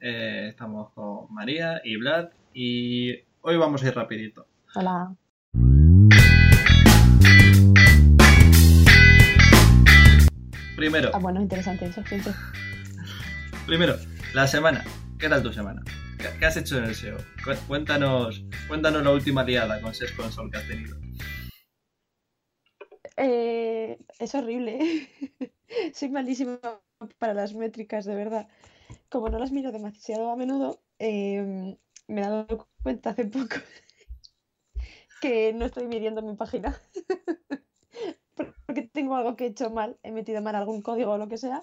Eh, estamos con María y Vlad y hoy vamos a ir rapidito. Hola. Primero, Ah, bueno, interesante eso, siempre. primero, la semana. ¿Qué tal tu semana? ¿Qué, qué has hecho en el SEO? Cu- Cuéntanos, cuéntanos la última liada con Search Console que has tenido. Eh, es horrible. Soy malísima para las métricas, de verdad. Como no las miro demasiado a menudo, eh, me he dado cuenta hace poco que no estoy midiendo mi página. Porque tengo algo que he hecho mal, he metido mal algún código o lo que sea.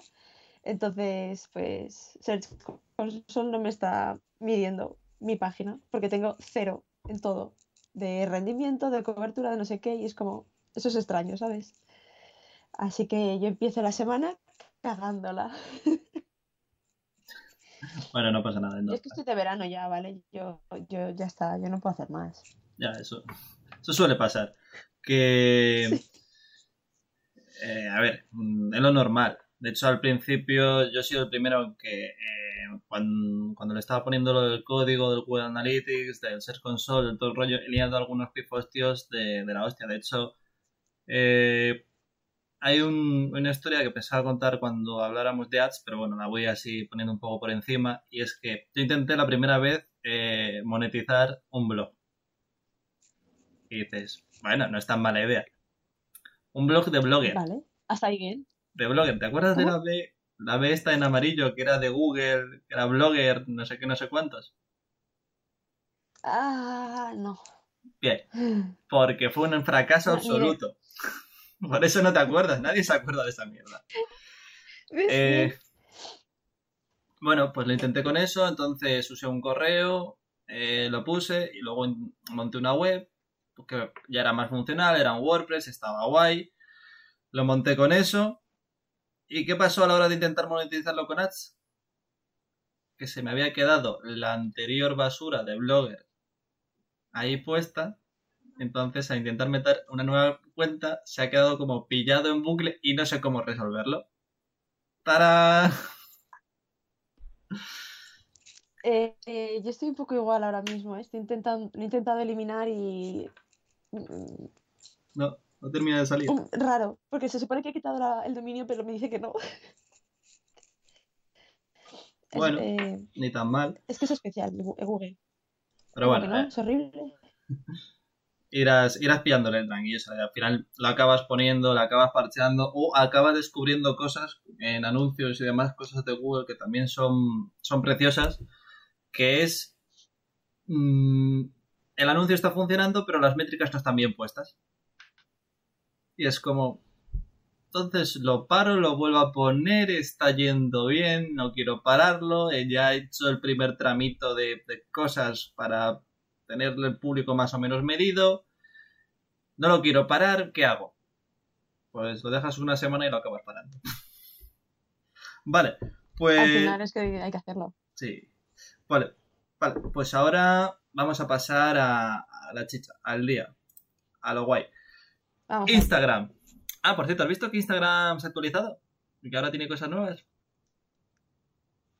Entonces, pues Search Console no me está midiendo mi página, porque tengo cero en todo, de rendimiento, de cobertura, de no sé qué, y es como, eso es extraño, ¿sabes? Así que yo empiezo la semana cagándola. Bueno, no pasa nada. Yo No. es que estoy de verano ya, ¿vale? Yo, yo ya está, yo no puedo hacer más. Ya, eso, eso suele pasar. Que, eh, a ver, mm, es lo normal. De hecho, al principio yo he sido el primero que eh, cuando, cuando le estaba poniendo lo del código del Google Analytics, del Search Console, del todo el rollo, he liado algunos pifostios de, de la hostia. De hecho, eh, hay un- una historia que pensaba contar cuando habláramos de ads, pero bueno, la voy así poniendo un poco por encima. Y es que yo intenté la primera vez eh, monetizar un blog. Y dices, bueno, no es tan mala idea. Un blog de blogger. Vale, hasta ahí bien. De blogger. ¿Te acuerdas de la B? La B esta en amarillo, que era de Google, que era blogger, no sé qué, no sé cuántos. Ah, no. Bien, porque fue un fracaso No, absoluto. Por eso no te acuerdas, nadie se acuerda de esa mierda. Eh, bueno, pues lo intenté con eso, entonces usé un correo, eh, lo puse y luego monté una web que ya era más funcional, era un WordPress, estaba guay. Lo monté con eso. ¿Y qué pasó a la hora de intentar monetizarlo con ads? Que se me había quedado la anterior basura de Blogger ahí puesta. Entonces, a intentar meter una nueva cuenta, se ha quedado como pillado en bucle y no sé cómo resolverlo. ¡Tarán! Eh, eh, yo estoy un poco igual ahora mismo, ¿eh? Estoy intentando, lo he intentado eliminar y... mm, No, no termina de salir. mm, Raro, porque se supone que he quitado la- el dominio, pero me dice que no. Bueno. eh, Ni tan mal. es que es especial, Google. Pero ¿Cómo bueno, no? Es horrible. irás, irás pillándole el tranquillo. Al final lo acabas poniendo, lo acabas parcheando o acabas descubriendo cosas en anuncios y demás, cosas de Google que también son, son preciosas. Que es. mm, el anuncio está funcionando, pero las métricas no están bien puestas. Y es como. Entonces lo paro, lo vuelvo a poner, está yendo bien, no quiero pararlo, eh, ya he hecho el primer tramito de, de cosas para tener el público más o menos medido, no lo quiero parar, ¿qué hago? Pues lo dejas una semana y lo acabas parando. vale, pues... Al final es que hay que hacerlo. Sí. Vale, vale, pues ahora vamos a pasar a, a la chicha, al día, a lo guay. Vamos. Instagram. Ah, por cierto, ¿has visto que Instagram se ha actualizado? Y que ahora tiene cosas nuevas.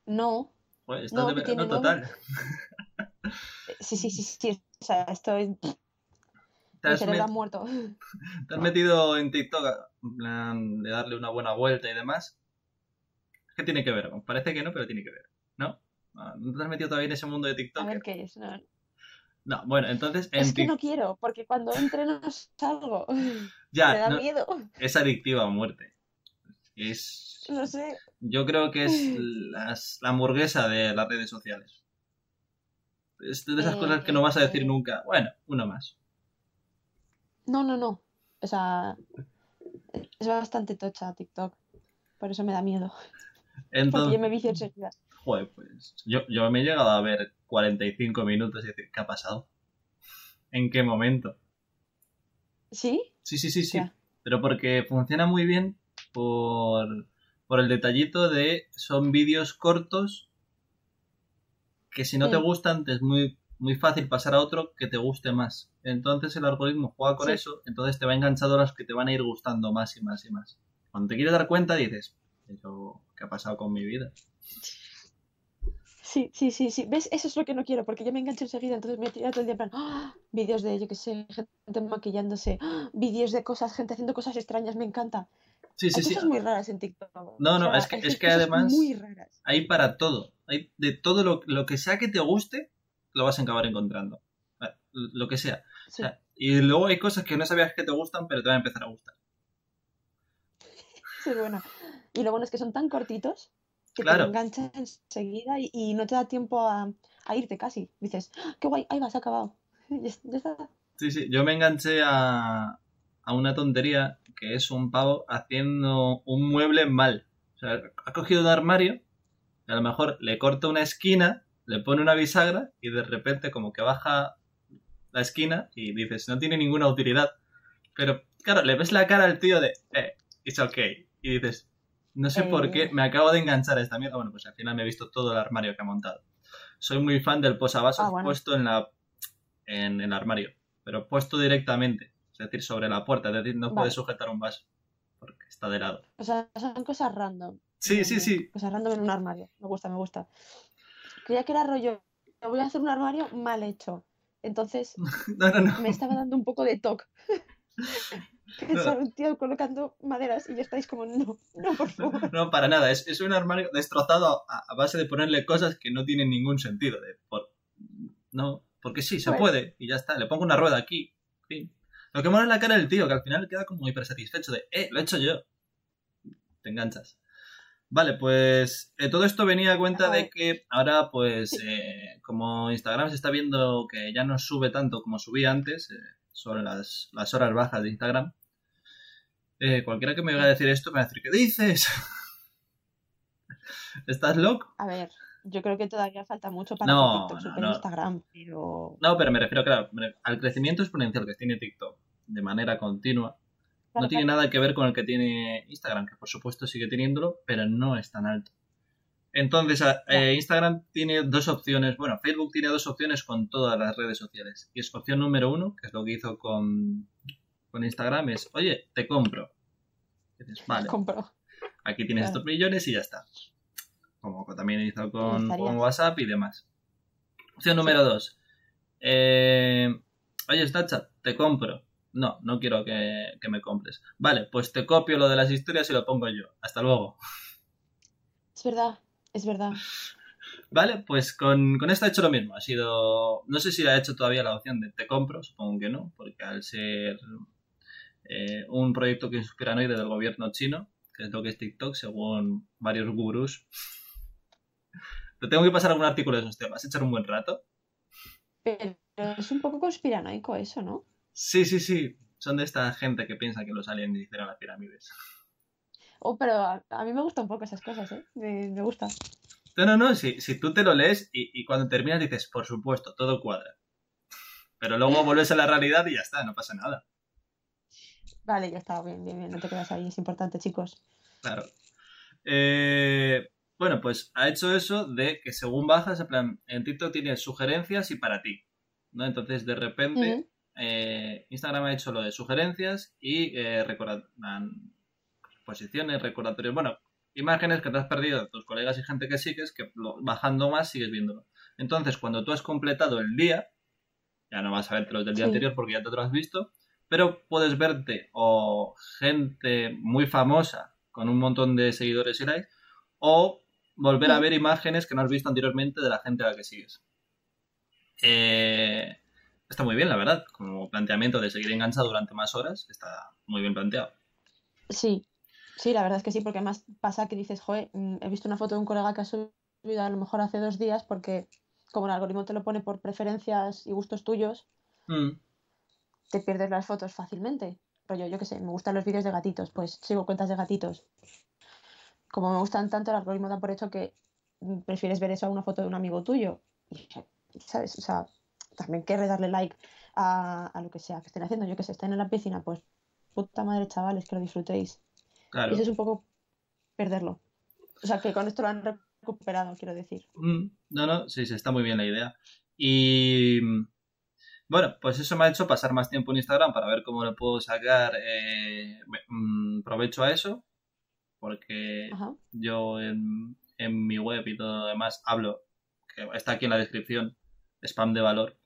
No, Pues estás No, de total. eh, sí, sí, sí, sí. O sea, estoy... Te has, met- muerto. te has metido en TikTok en plan de darle una buena vuelta y demás. ¿Qué tiene que ver? Parece que no, pero tiene que ver. ¿No? Ah, ¿No te has metido todavía en ese mundo de A TikTok? ver qué es. No, No, bueno, entonces en Es que no quiero, porque cuando entre no salgo. Ya, Me da no, miedo. es adictiva a muerte. Es. No sé. Yo creo que es las- la hamburguesa de las redes sociales. Es de esas Eh, cosas que no vas a decir eh. nunca. Bueno, uno más. No, no, no. O sea, es bastante tocha TikTok. Por eso me da miedo. Porque yo me vicio enseguida. joder, pues yo, yo me he llegado a ver 45 minutos y decir, ¿qué ha pasado? ¿En qué momento? ¿Sí? Sí, sí, sí, sí. Ya. Pero porque funciona muy bien por, por el detallito de son vídeos cortos que si no te Mm. gustan te es muy, muy fácil pasar a otro que te guste más. Entonces el algoritmo juega con Sí. eso, entonces te va enganchando a los que te van a ir gustando más y más y más. Cuando te quieres dar cuenta dices, pero ¿qué ha pasado con mi vida? Sí, Sí, sí, sí. ¿Ves? Eso es lo que no quiero, porque yo me engancho enseguida, entonces me tiro todo el día en plan, ¡ah! vídeos de, yo qué sé, gente maquillándose, ¡ah! vídeos de cosas, gente haciendo cosas extrañas, me encanta. Sí, sí, Hay sí. cosas muy raras en TikTok. No, O no, sea, es que, es que además Muy raras. hay para todo. Hay de todo lo, lo que sea que te guste, lo vas a acabar encontrando. Eh, Lo que sea. O sea, y luego hay cosas que no sabías que te gustan, pero te van a empezar a gustar. Sí, bueno. Y lo bueno es que son tan cortitos que Claro. te enganchan enseguida y, y no te da tiempo a, a irte casi. Dices, ¡ah, qué guay, ahí vas, acabado. Ya, ya está. Sí, sí. Yo me enganché a, a una tontería que es un pavo haciendo un mueble mal. O sea, ha cogido un armario, a lo mejor le corta una esquina, le pone una bisagra y de repente como que baja la esquina y dices, no tiene ninguna utilidad. Pero claro, le ves la cara al tío de, eh, it's okay. Y dices, no sé por Eh. qué me acabo de enganchar a esta mierda. Bueno, pues al final me he visto todo el armario que ha montado. Soy muy fan del posavasos Ah, bueno. puesto en la en el armario, pero puesto directamente, es decir, sobre la puerta, es decir, no Vale. puedes sujetar un vaso porque está de lado. O sea, son cosas random. Sí, sí, Eh, sí. Cosas random en un armario. Me gusta, me gusta. Creía que era rollo, voy a hacer un armario mal hecho. Entonces No, no, no. me estaba dando un poco de toque. Un tío colocando maderas y ya estáis como, no, no, por favor. No, para nada. Es, es un armario destrozado a, a base de ponerle cosas que no tienen ningún sentido. De, por, no, porque sí, se Bueno. puede. Y ya está. Le pongo una rueda aquí. fin. Lo que mola es la cara del tío, que al final queda como hiper satisfecho de, eh, lo he hecho yo. Te enganchas. Vale, pues eh, todo esto venía a cuenta de que ahora, pues, eh, como Instagram se está viendo que ya no sube tanto como subía antes, eh, son las, las horas bajas de Instagram. Cualquiera que me venga a decir esto me va a decir, ¿qué dices? ¿Estás loco? A ver, yo creo que todavía falta mucho para No, que TikTok supere no. Instagram, pero... No, pero me refiero, claro, al crecimiento exponencial que tiene TikTok de manera continua. No tiene nada que ver con el que tiene Instagram, que por supuesto sigue teniéndolo, pero no es tan alto. Entonces, eh, Instagram tiene dos opciones. Bueno, Facebook tiene dos opciones con todas las redes sociales. Y es opción número uno, que es lo que hizo con, con Instagram, es, oye, te compro. Y dices, vale, Compro. aquí tienes Claro. estos millones y ya está. Como también hizo con WhatsApp y demás. Opción número dos. Eh, oye, Snapchat, te compro. No, no quiero que, que me compres. Vale, pues te copio lo de las historias y lo pongo yo. Hasta luego. Es verdad, es verdad. Vale, pues con, con esto ha hecho lo mismo. Ha sido. No sé si ha hecho todavía la opción de te compro, supongo que no, porque al ser eh, un proyecto que es conspiranoide del gobierno chino, que es lo que es TikTok, según varios gurús. Te tengo que pasar algún artículo de esos temas. Echar un buen rato. Pero es un poco conspiranoico eso, ¿no? Sí, sí, sí. Son de esta gente que piensa que los aliens hicieron las pirámides. Oh, pero a, a mí me gustan un poco esas cosas, ¿eh? Me, me gusta. No, no, no. Si, si tú te lo lees y, y cuando terminas dices, por supuesto, todo cuadra. Pero luego vuelves a la realidad y ya está, no pasa nada. Vale, ya está, bien, bien, bien. No te quedas ahí, es importante, chicos. Claro. Eh, bueno, pues ha hecho eso de que según bajas, en plan, en TikTok tiene sugerencias y para ti. ¿no? Entonces, de repente. Eh, Instagram ha hecho lo de sugerencias y eh, recorda- posiciones, recordatorios, bueno, imágenes que te has perdido de tus colegas y gente que sigues, que lo- bajando más sigues viéndolo. Entonces, cuando tú has completado el día, ya no vas a verte los del día Sí. anterior porque ya te lo has visto, pero puedes verte o gente muy famosa con un montón de seguidores y likes, o volver a Mm. ver imágenes que no has visto anteriormente de la gente a la que sigues. Eh, está muy bien, la verdad, como planteamiento de seguir enganchado durante más horas, está muy bien planteado. Sí, sí, la verdad es que sí, porque además pasa que dices, joder, mm, he visto una foto de un colega que ha subido a lo mejor hace dos días porque como el algoritmo te lo pone por preferencias y gustos tuyos, Mm, te pierdes las fotos fácilmente. Rollo, yo qué sé, me gustan los vídeos de gatitos, pues sigo cuentas de gatitos. Como me gustan tanto, el algoritmo da por hecho que mm, prefieres ver eso a una foto de un amigo tuyo. ¿sabes? O sea, también querré darle like a, a lo que sea que estén haciendo. Yo que sé, estén en la piscina, pues puta madre, chavales, que lo disfrutéis. claro. Y eso es un poco perderlo. O sea, que con esto lo han recuperado, quiero decir. Mm, no, no, sí, sí, está muy bien la idea. Y bueno, pues eso me ha hecho pasar más tiempo en Instagram para ver cómo le puedo sacar eh, mm, provecho a eso, porque Ajá. yo en, en mi web y todo lo demás hablo que está aquí en la descripción, spam de valor.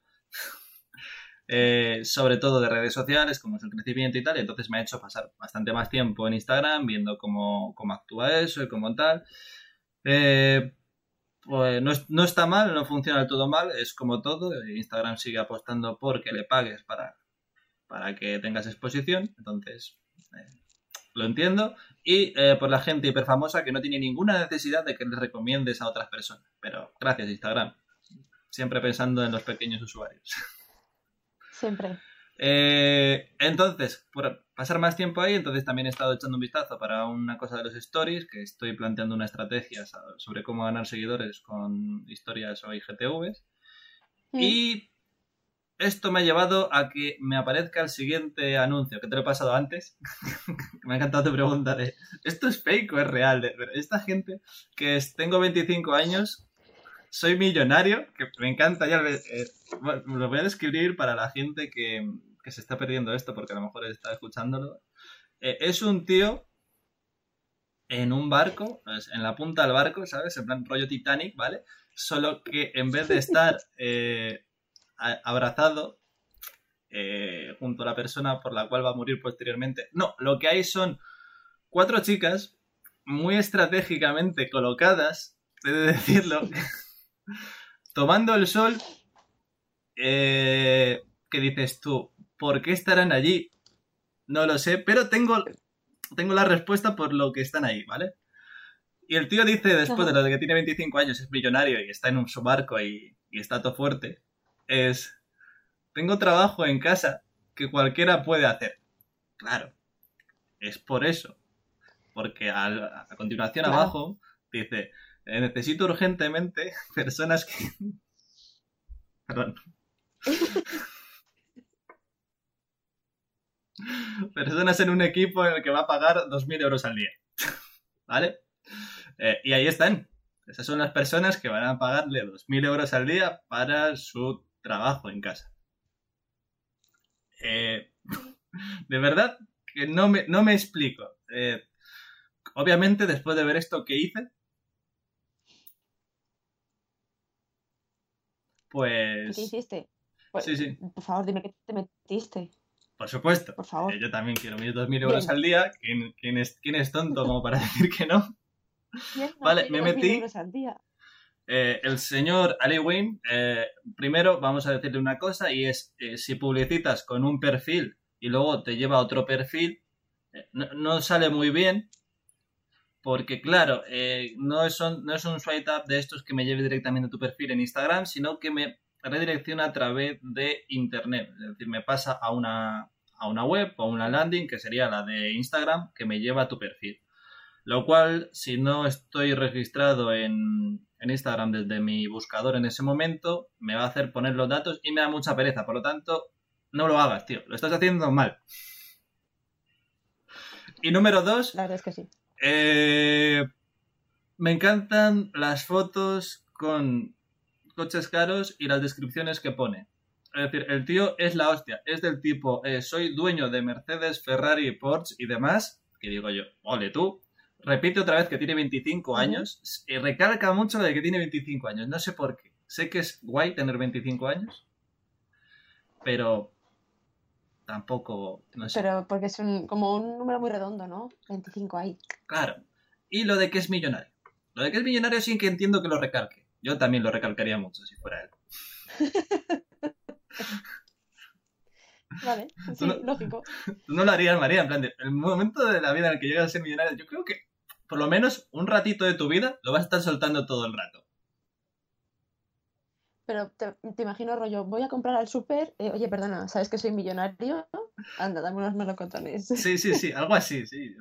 Eh, sobre todo de redes sociales, como es el crecimiento y tal, y entonces me ha hecho pasar bastante más tiempo en Instagram viendo cómo, cómo actúa eso y cómo tal. Eh, pues no, no, está mal, no funciona del todo mal, es como todo. Instagram sigue apostando por que le pagues para, para que tengas exposición, entonces eh, lo entiendo. Y por la gente hiperfamosa que no tiene ninguna necesidad de que les recomiendes a otras personas. Pero gracias, Instagram. Siempre pensando en los pequeños usuarios. Siempre. Eh, entonces, por pasar más tiempo ahí, entonces también he estado echando un vistazo para una cosa de los stories, que estoy planteando una estrategia sobre cómo ganar seguidores con historias o IGTVs. Y esto me ha llevado a que me aparezca el siguiente anuncio, que te lo he pasado antes. me ha encantado te preguntar, ¿esto es fake o es real? Esta gente que tengo 25 años, soy millonario, que me encanta ya. Eh, lo voy a describir para la gente que, se está perdiendo esto, porque a lo mejor está escuchándolo. Eh, es un tío en un barco, en la punta del barco, ¿sabes? En plan rollo Titanic, ¿vale? Solo que en vez de estar eh, abrazado junto a la persona por la cual va a morir posteriormente, no, lo que hay son cuatro chicas muy estratégicamente colocadas, he de decirlo, tomando el sol, eh, ¿qué dices tú? ¿Por qué estarán allí? No lo sé, pero tengo, tengo la respuesta por lo que están ahí, ¿vale? Y el tío dice, después de lo de que tiene 25 años, es millonario y está en un barco y, y está todo fuerte, es, tengo trabajo en casa que cualquiera puede hacer. Claro, es por eso. Porque a, continuación abajo dice, necesito urgentemente personas que... Perdón. personas en un equipo en el que va a pagar 2.000 euros al día. ¿Vale? Eh, y ahí están. Esas son las personas que van a pagarle 2.000 euros al día para su trabajo en casa. Eh, de verdad que no me, no me explico. obviamente, después de ver esto que hice, Pues. ¿Qué hiciste? Pues, sí, sí. Por favor, dime qué te metiste. Por supuesto. Por favor. yo también quiero mis 2.000 euros al día. ¿Quién, es, ¿Quién, es, tonto como para decir que no? vale, me metí. Eh, el señor Ali eh, primero vamos a decirle una cosa y es, eh, si publicitas con un perfil y luego te lleva a otro perfil, no, sale muy bien porque claro, eh, no, es un, no es un swipe up de estos que me lleve directamente a tu perfil en Instagram, sino que me redirecciona a través de Internet. Es decir, me pasa a una, a una web o a una landing, que sería la de Instagram, que me lleva a tu perfil. Lo cual, si no estoy registrado en, en Instagram desde mi buscador en ese momento, me va a hacer poner los datos y me da mucha pereza. Por lo tanto, no lo hagas, tío. Lo estás haciendo mal. Y número dos. La verdad es que sí. Eh, me encantan las fotos con coches caros y las descripciones que pone. Es decir, el tío es la hostia. Es del tipo, eh, soy dueño de Mercedes, Ferrari, Porsche y demás. Que digo yo, ole tú. Repite otra vez que tiene 25 años y recalca mucho de que tiene 25 años. No sé por qué. Sé que es guay tener 25 años, pero tampoco, no sé. Pero porque es como un número muy redondo, ¿no? 25 ahí. Claro. Y lo de que es millonario. Lo de que es millonario sí que entiendo que lo recalque. Yo también lo recalcaría mucho si fuera él. vale, sí, lógico. Tú no lo harías, María, en plan de, el momento de la vida en el que llegas a ser millonario, yo creo que por lo menos un ratito de tu vida lo vas a estar soltando todo el rato. Pero te, imagino, rollo, voy a comprar al súper, eh, oye, perdona, ¿sabes que soy millonario? Anda, dame unos melocotones. Sí, sí, sí, algo así, sí.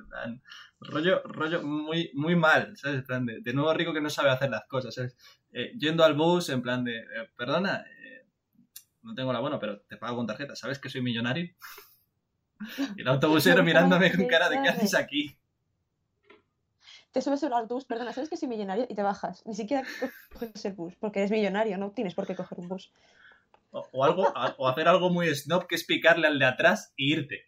rollo, rollo muy, muy mal, ¿sabes? plan de, de, nuevo rico que no sabe hacer las cosas, ¿sabes? Eh, yendo al bus, en plan de, eh, perdona, no tengo la buena, pero te pago con tarjeta, ¿sabes que soy millonario? Y el autobusero mirándome con cara de, ¿qué haces aquí? Te subes al autobús, perdona, ¿sabes que soy millonario? Y te bajas. Ni siquiera coges el bus, porque eres millonario, no tienes por qué coger un bus. O, algo, o hacer algo muy snob que es picarle al de atrás e irte.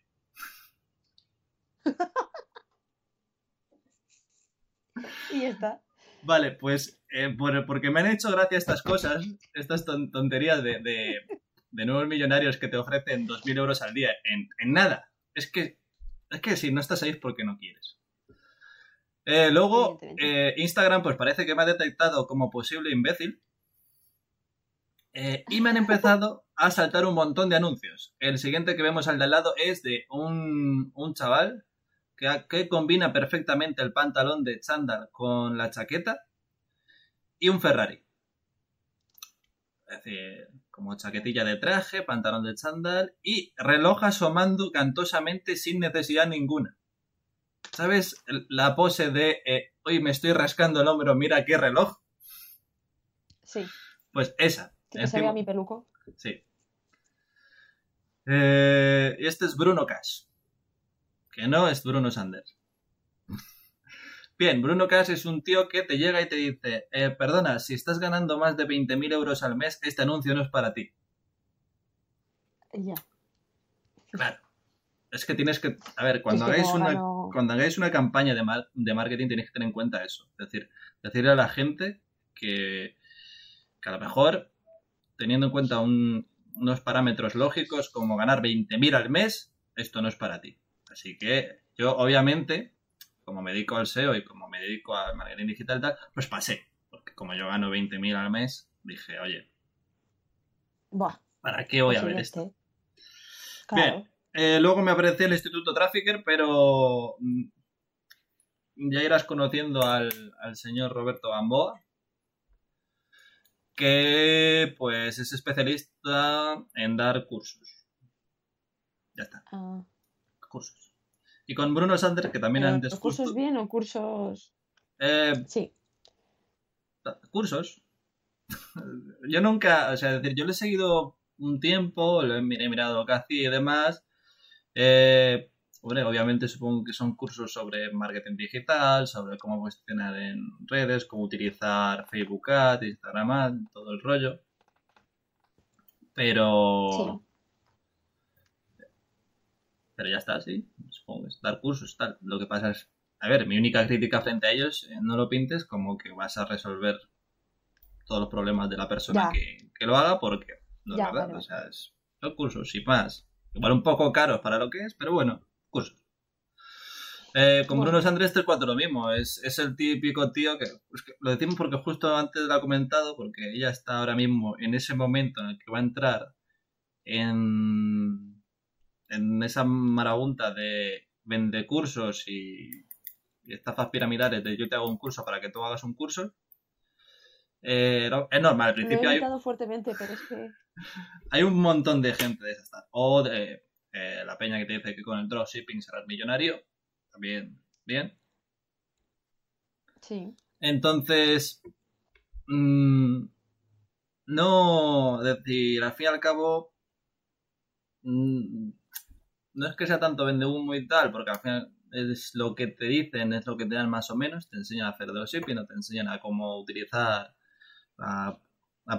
y ya está. Vale, pues eh, porque me han hecho gracia estas cosas, estas tonterías de, de, nuevos millonarios que te ofrecen 2.000 euros al día en, en, nada. Es que, es que si no estás ahí es porque no quieres. Eh, luego, eh, Instagram pues parece que me ha detectado como posible imbécil y me han empezado a saltar un montón de anuncios. El siguiente que vemos al de al lado es de un, un chaval que, combina perfectamente el pantalón de chándal con la chaqueta y un Ferrari. Es decir, como chaquetilla de traje, pantalón de chándal y reloj asomando cantosamente sin necesidad ninguna. ¿Sabes la pose de eh, hoy me estoy rascando el hombro, mira qué reloj? Sí. Pues esa. Que vea mi peluco. Sí. Eh, este es Bruno Cash que no es Bruno Sanders. Bien, Bruno Cash es un tío que te llega y te dice, eh, perdona, si estás ganando más de 20.000 euros al mes, este anuncio no es para ti. Ya. Claro. Es que tienes que... A ver, cuando, hagáis, una, cuando hagáis una campaña de, de marketing tenéis que tener en cuenta eso. Es decir, decirle a la gente que, que a lo mejor, teniendo en cuenta unos parámetros lógicos como ganar 20.000 al mes, esto no es para ti. Así que yo, obviamente, como me dedico al SEO y como me dedico al marketing digital y tal, pues pasé. Porque como yo gano 20.000 al mes, dije, oye, ¿para qué voy a ver esto? Bien, eh, luego me apareció el Instituto Trafficker, pero mm, ya irás conociendo al, señor Roberto Gamboa, que pues es especialista en dar cursos. Ya está. Ah. Cursos. Y con Bruno Sanders, que también han antes. ¿Cursos bien o cursos.? Eh, sí. Cursos. yo nunca, o sea, decir, yo le he seguido un tiempo, he mirado hacía y demás. Eh, obviamente supongo que son cursos sobre marketing digital, sobre cómo posicionar en redes, cómo utilizar Facebook Ads, Instagram Ads, todo el rollo. Pero pero ya está, sí, supongo que es dar cursos, tal. Lo que pasa es, a ver, mi única crítica frente a ellos, eh, no lo pintes como que vas a resolver todos los problemas de la persona que, lo haga, porque no es verdad, o sea, es los cursos y más. Igual un poco caros para lo que es, pero bueno, cursos. Eh, con Bruno Sandres 3-4 lo mismo, es, es, el típico tío que, que, lo decimos porque justo antes lo ha comentado, porque ella está ahora mismo en ese momento en el que va a entrar en en esa marabunta de vende cursos y, estafas piramidales de yo te hago un curso para que tú hagas un curso. Eh, es normal, al principio hay... fuertemente, pero es que... Hay un montón de gente de esas. O de eh, la peña que te dice que con el dropshipping serás millonario. También, bien. Sí. Entonces, mm, no, decir, al fin y al cabo, mm, no es que sea tanto vende humo y tal, porque al final es lo que te dicen, es lo que te dan más o menos, te enseñan a hacer dropshipping, no te enseñan a cómo utilizar la,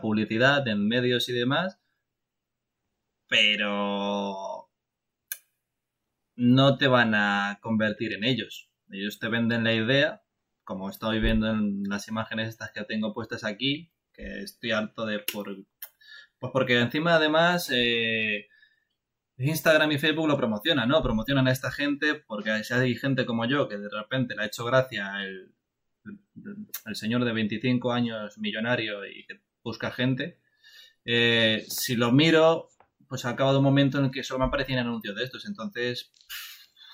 publicidad en medios y demás, pero no te van a convertir en ellos. Ellos te venden la idea, como estoy viendo en las imágenes estas que tengo puestas aquí, que estoy harto de por... Pues porque encima además... Eh, Instagram y Facebook lo promocionan, ¿no? Promocionan a esta gente porque si hay gente como yo que de repente le ha hecho gracia el, el, señor de 25 años millonario y que busca gente, eh, si lo miro, pues ha acabado un momento en el que solo me aparecen anuncios de estos. Entonces,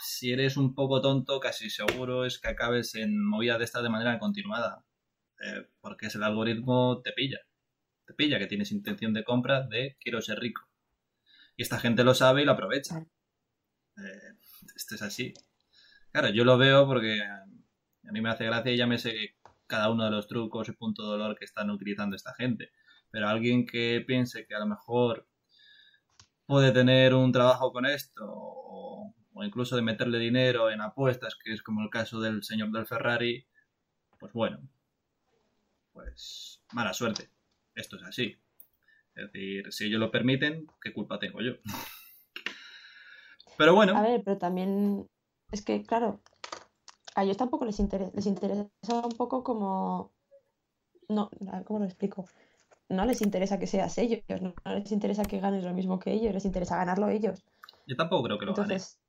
si eres un poco tonto, casi seguro es que acabes en movida de esta de manera continuada. Eh, porque es el algoritmo te pilla. Te pilla que tienes intención de compra de quiero ser rico. Y esta gente lo sabe y lo aprovecha. Eh, esto es así. Claro, yo lo veo porque a mí me hace gracia y ya me sé cada uno de los trucos y punto de dolor que están utilizando esta gente. Pero alguien que piense que a lo mejor puede tener un trabajo con esto o, incluso de meterle dinero en apuestas, que es como el caso del señor del Ferrari, pues bueno, pues mala suerte. Esto es así. Es decir, si ellos lo permiten, ¿qué culpa tengo yo? Pero bueno. A ver, pero también es que, claro, a ellos tampoco les interesa, les interesa un poco como no, ¿cómo lo explico? No les interesa que seas ellos, no, les interesa que ganes lo mismo que ellos, les interesa ganarlo ellos. Yo tampoco creo que lo Entonces,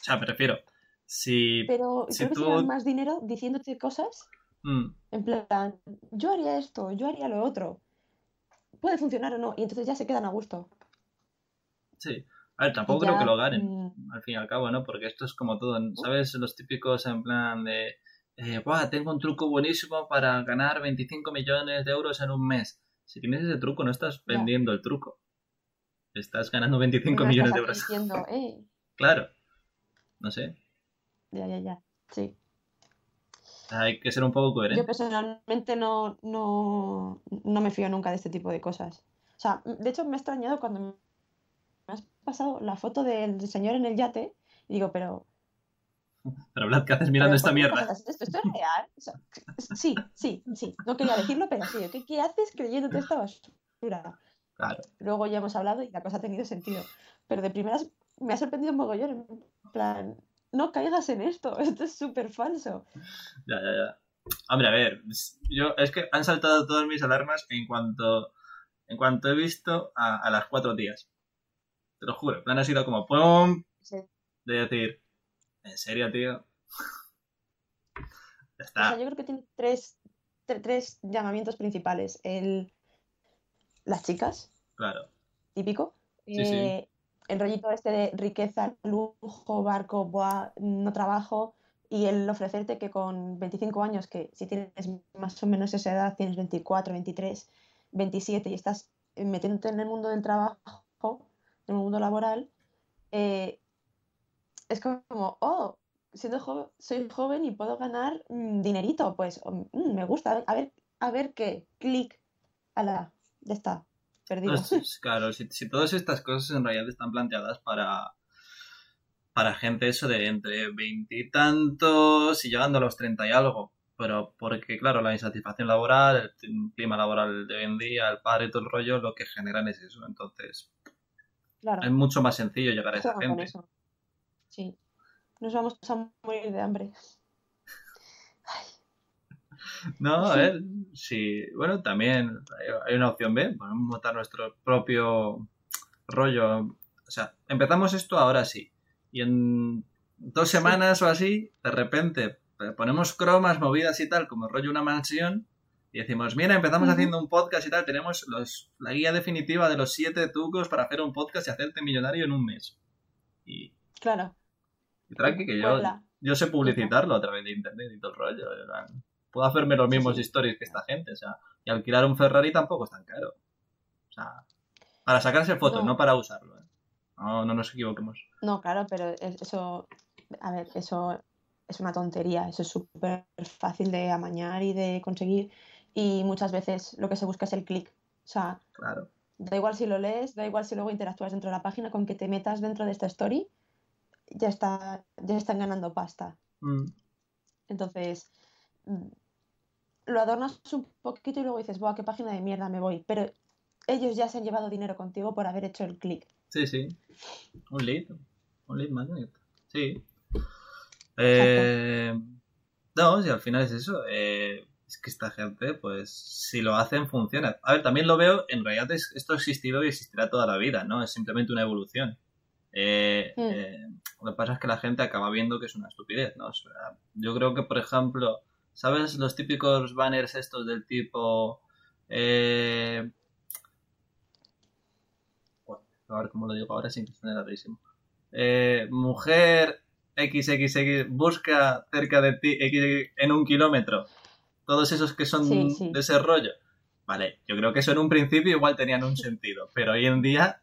O sea, prefiero si. Pero si creo que más dinero diciéndote cosas. Mm. En plan, yo haría esto, yo haría lo otro. Puede funcionar o no, y entonces ya se quedan a gusto. Sí. A ver, tampoco creo que lo ganen, mm. al fin y al cabo, ¿no? Porque esto es como todo, ¿sabes? Los típicos en plan de, eh, tengo un truco buenísimo para ganar 25 millones de euros en un mes. Si tienes ese truco, no estás vendiendo el truco. Estás ganando 25 millones de euros. Eh. Claro. No sé. Ya, ya, ya. Sí. Hay que ser un poco coherente. Yo personalmente no, no, no me fío nunca de este tipo de cosas. O sea, de hecho me ha extrañado cuando pasado la foto del señor en el yate y digo, pero... Pero Vlad, ¿qué haces mirando esta mierda? ¿Esto, es real? sí, sí, sí. No quería decirlo, pero sí. ¿Qué, qué haces creyéndote esta basura? Claro. Luego ya hemos hablado y la cosa ha tenido sentido. Pero de primeras me ha sorprendido un mogollón. En plan, no caigas en esto, esto es súper falso. Ya, ya, ya. Hombre, a ver, yo es que han saltado todas mis alarmas en cuanto en cuanto he visto a, las cuatro días. Te lo juro, el plan ha sido como ¡pum! De decir, ¿en serio, tío? ya está. yo creo que tiene tres, tres llamamientos principales. El, las chicas. Claro. Típico. Eh, el rollito este de riqueza, lujo, barco, boa, no trabajo, y el ofrecerte que con 25 años, que si tienes más o menos esa edad, tienes 24, 23, 27 y estás metiéndote en el mundo del trabajo, en el mundo laboral, eh, es como, oh, siendo joven, soy joven y puedo ganar mm, dinerito, pues mm, me gusta, a ver, a ver qué, clic, a la, ya está, claro, si, todas estas cosas en realidad están planteadas para, para gente eso de entre veintitantos y, llegando a los treinta y algo. Pero porque, claro, la insatisfacción laboral, el clima laboral de hoy en día, el padre y todo el rollo, lo que generan es eso. Entonces, es mucho más sencillo llegar a esa gente. Sí. Nos vamos a morir de hambre. No, a ver, sí, bueno, también hay una opción B, podemos montar nuestro propio rollo. O sea, empezamos esto ahora sí. Y en dos semanas o así, de repente ponemos cromas, movidas y tal, como rollo una mansión, y decimos, mira, empezamos haciendo un podcast y tal, tenemos los, la guía definitiva de los siete trucos para hacer un podcast y hacerte millonario en un mes. Y, claro. Y tranqui, que yo, yo sé publicitarlo a través de internet y todo el rollo puedo hacerme los mismos stories que esta gente, o sea, y alquilar un Ferrari tampoco es tan caro. O sea, para sacarse fotos, no, para usarlo. ¿eh? No, no nos equivoquemos. No, claro, pero eso, a ver, eso es una tontería, eso es súper fácil de amañar y de conseguir y muchas veces lo que se busca es el clic. O sea, claro. da igual si lo lees, da igual si luego interactúas dentro de la página, con que te metas dentro de esta story, ya, está, ya están ganando pasta. Mm. Entonces, lo adornas un poquito y luego dices, ¡buah, qué página de mierda me voy! Pero ellos ya se han llevado dinero contigo por haber hecho el clic. Sí, sí. Un lead. Un lead magnet. Sí. Eh, no, si al final es eso. Eh, es que esta gente, pues, si lo hacen, funciona. A ver, también lo veo, en realidad esto ha existido y existirá toda la vida, ¿no? Es simplemente una evolución. Eh, hmm. lo que pasa es que la gente acaba viendo que es una estupidez, ¿no? yo creo que, por ejemplo, ¿Sabes los típicos banners estos del tipo... Eh... a ver cómo lo digo ahora sin que suene rarísimo. Eh, mujer XXX busca cerca de ti en un kilómetro. Todos esos que son de ese rollo. Vale, yo creo que eso en un principio igual tenían un sentido, pero hoy en día...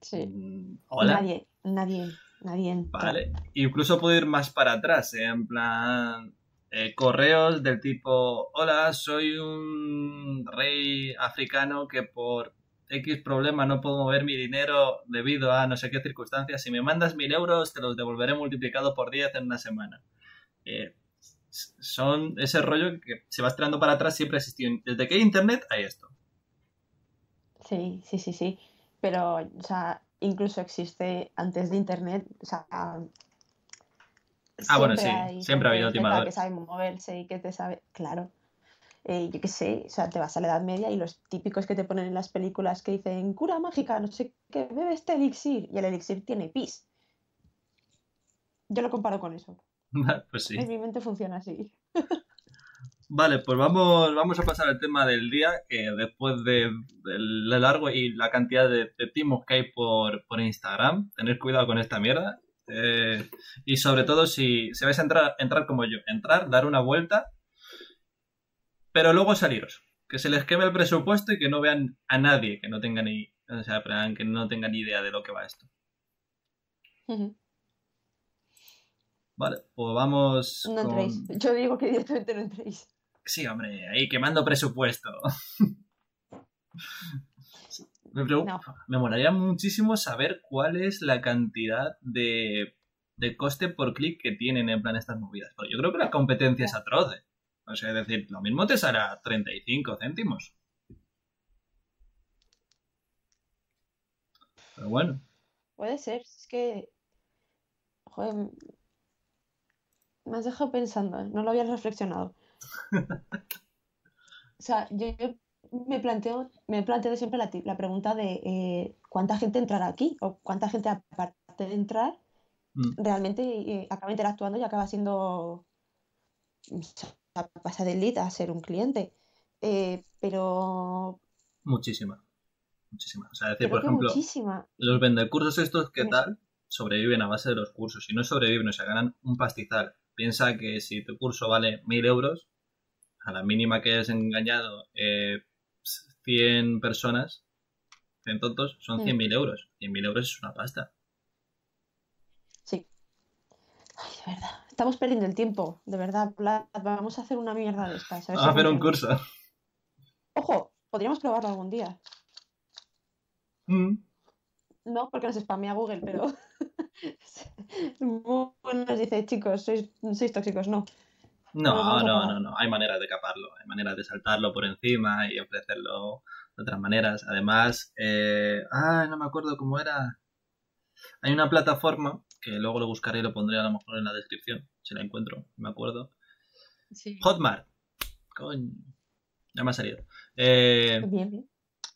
Sí. Mm, hola. Nadie, nadie, nadie. Vale, incluso puedo ir más para atrás, ¿eh? en plan... Eh, correos del tipo, hola, soy un rey africano que por X problema no puedo mover mi dinero debido a no sé qué circunstancias. Si me mandas mil euros, te los devolveré multiplicado por 10 en una semana. Eh, son ese rollo que se va estirando para atrás, siempre ha existido. Desde que hay internet hay esto. Sí, sí, sí, sí. Pero, o sea, incluso existe antes de internet, o sea, Ah, bueno, sí, siempre ha habido timadores. Que sabe moverse y que te sabe, claro. eh, yo qué sé, o sea, te vas a la Edad Media y los típicos que te ponen en las películas que dicen cura mágica, no sé qué, bebe este elixir y el elixir tiene pis. Yo lo comparo con eso. pues sí. En mi mente funciona así. Vale, pues vamos, vamos a pasar al tema del día, que después de, del largo y la cantidad de, timos que hay por, por Instagram, tener cuidado con esta mierda. Eh, y sobre todo si, si vais a entrar, entrar como yo, entrar, dar una vuelta, pero luego saliros. Que se les queme el presupuesto y que no vean a nadie que no tenga ni, o sea, que no tenga ni idea de lo que va esto. Vale, pues vamos. No entréis. Yo digo que directamente no entréis. Sí, hombre, ahí quemando presupuesto. me, me molaría muchísimo saber cuál es la cantidad de, de coste por clic que tienen en plan estas movidas. Porque yo creo que la competencia es atroz. ¿eh? O sea, es decir, lo mismo te saldrá 35 céntimos. Pero bueno. Puede ser, es que. Joder. Me has dejado pensando, ¿eh? no lo había reflexionado. o sea, yo, me planteo, me planteo siempre la, pregunta de eh, cuánta gente entrará aquí o cuánta gente aparte de entrar mm. realmente eh, acaba interactuando y acaba siendo pasa del lead a ser un cliente. Eh, pero muchísima, muchísima. O sea, decir, por ejemplo, los vendecursos estos, ¿qué tal? Sobreviven a base de los cursos. Si no sobreviven, o sea, ganan un pastizal. Piensa que si tu curso vale mil euros, a la mínima que hayas engañado eh, 100 personas, 100 tontos, son 100.000 mm. euros. 100.000 euros es una pasta. Sí. Ay, de verdad. Estamos perdiendo el tiempo, de verdad. Vamos a hacer una mierda de estas. Vamos a hacer un curso. Ojo, podríamos probarlo algún día. Mm. No, porque nos spamea Google, pero. bueno, nos dice, chicos, sois, sois tóxicos, no. No, no, no, no. Hay maneras de caparlo. Hay maneras de saltarlo por encima y ofrecerlo de otras maneras. Además, eh... ah, no me acuerdo cómo era. Hay una plataforma que luego lo buscaré y lo pondré a lo mejor en la descripción, si la encuentro, me acuerdo. Sí. Hotmart. Coño. Ya me ha salido. Eh, bien, bien.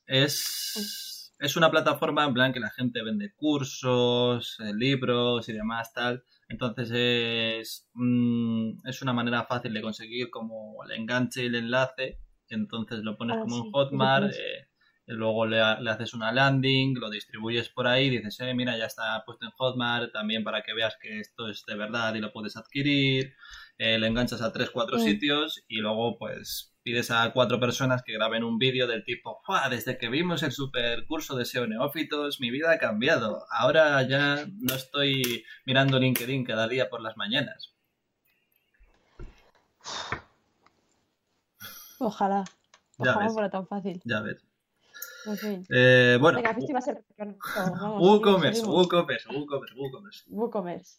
Es, es una plataforma en plan que la gente vende cursos, eh, libros y demás, tal. Entonces es, mm, es una manera fácil de conseguir como el enganche y el enlace. Entonces lo pones ah, como un Hotmart, eh, luego le, haces una landing, lo distribuyes por ahí, dices, eh, mira, ya está puesto en Hotmart, también para que veas que esto es de verdad y lo puedes adquirir. Eh, le enganchas a 3-4 mm. sitios y luego pues pides a cuatro personas que graben un vídeo del tipo, desde que vimos el super curso de SEO Neófitos, mi vida ha cambiado. Ahora ya no estoy mirando LinkedIn cada día por las mañanas. Ojalá. Ojalá fuera tan fácil. Ya ves. Eh, bueno. Venga, a ser... WooCommerce, WooCommerce, WooCommerce, WooCommerce. WooCommerce.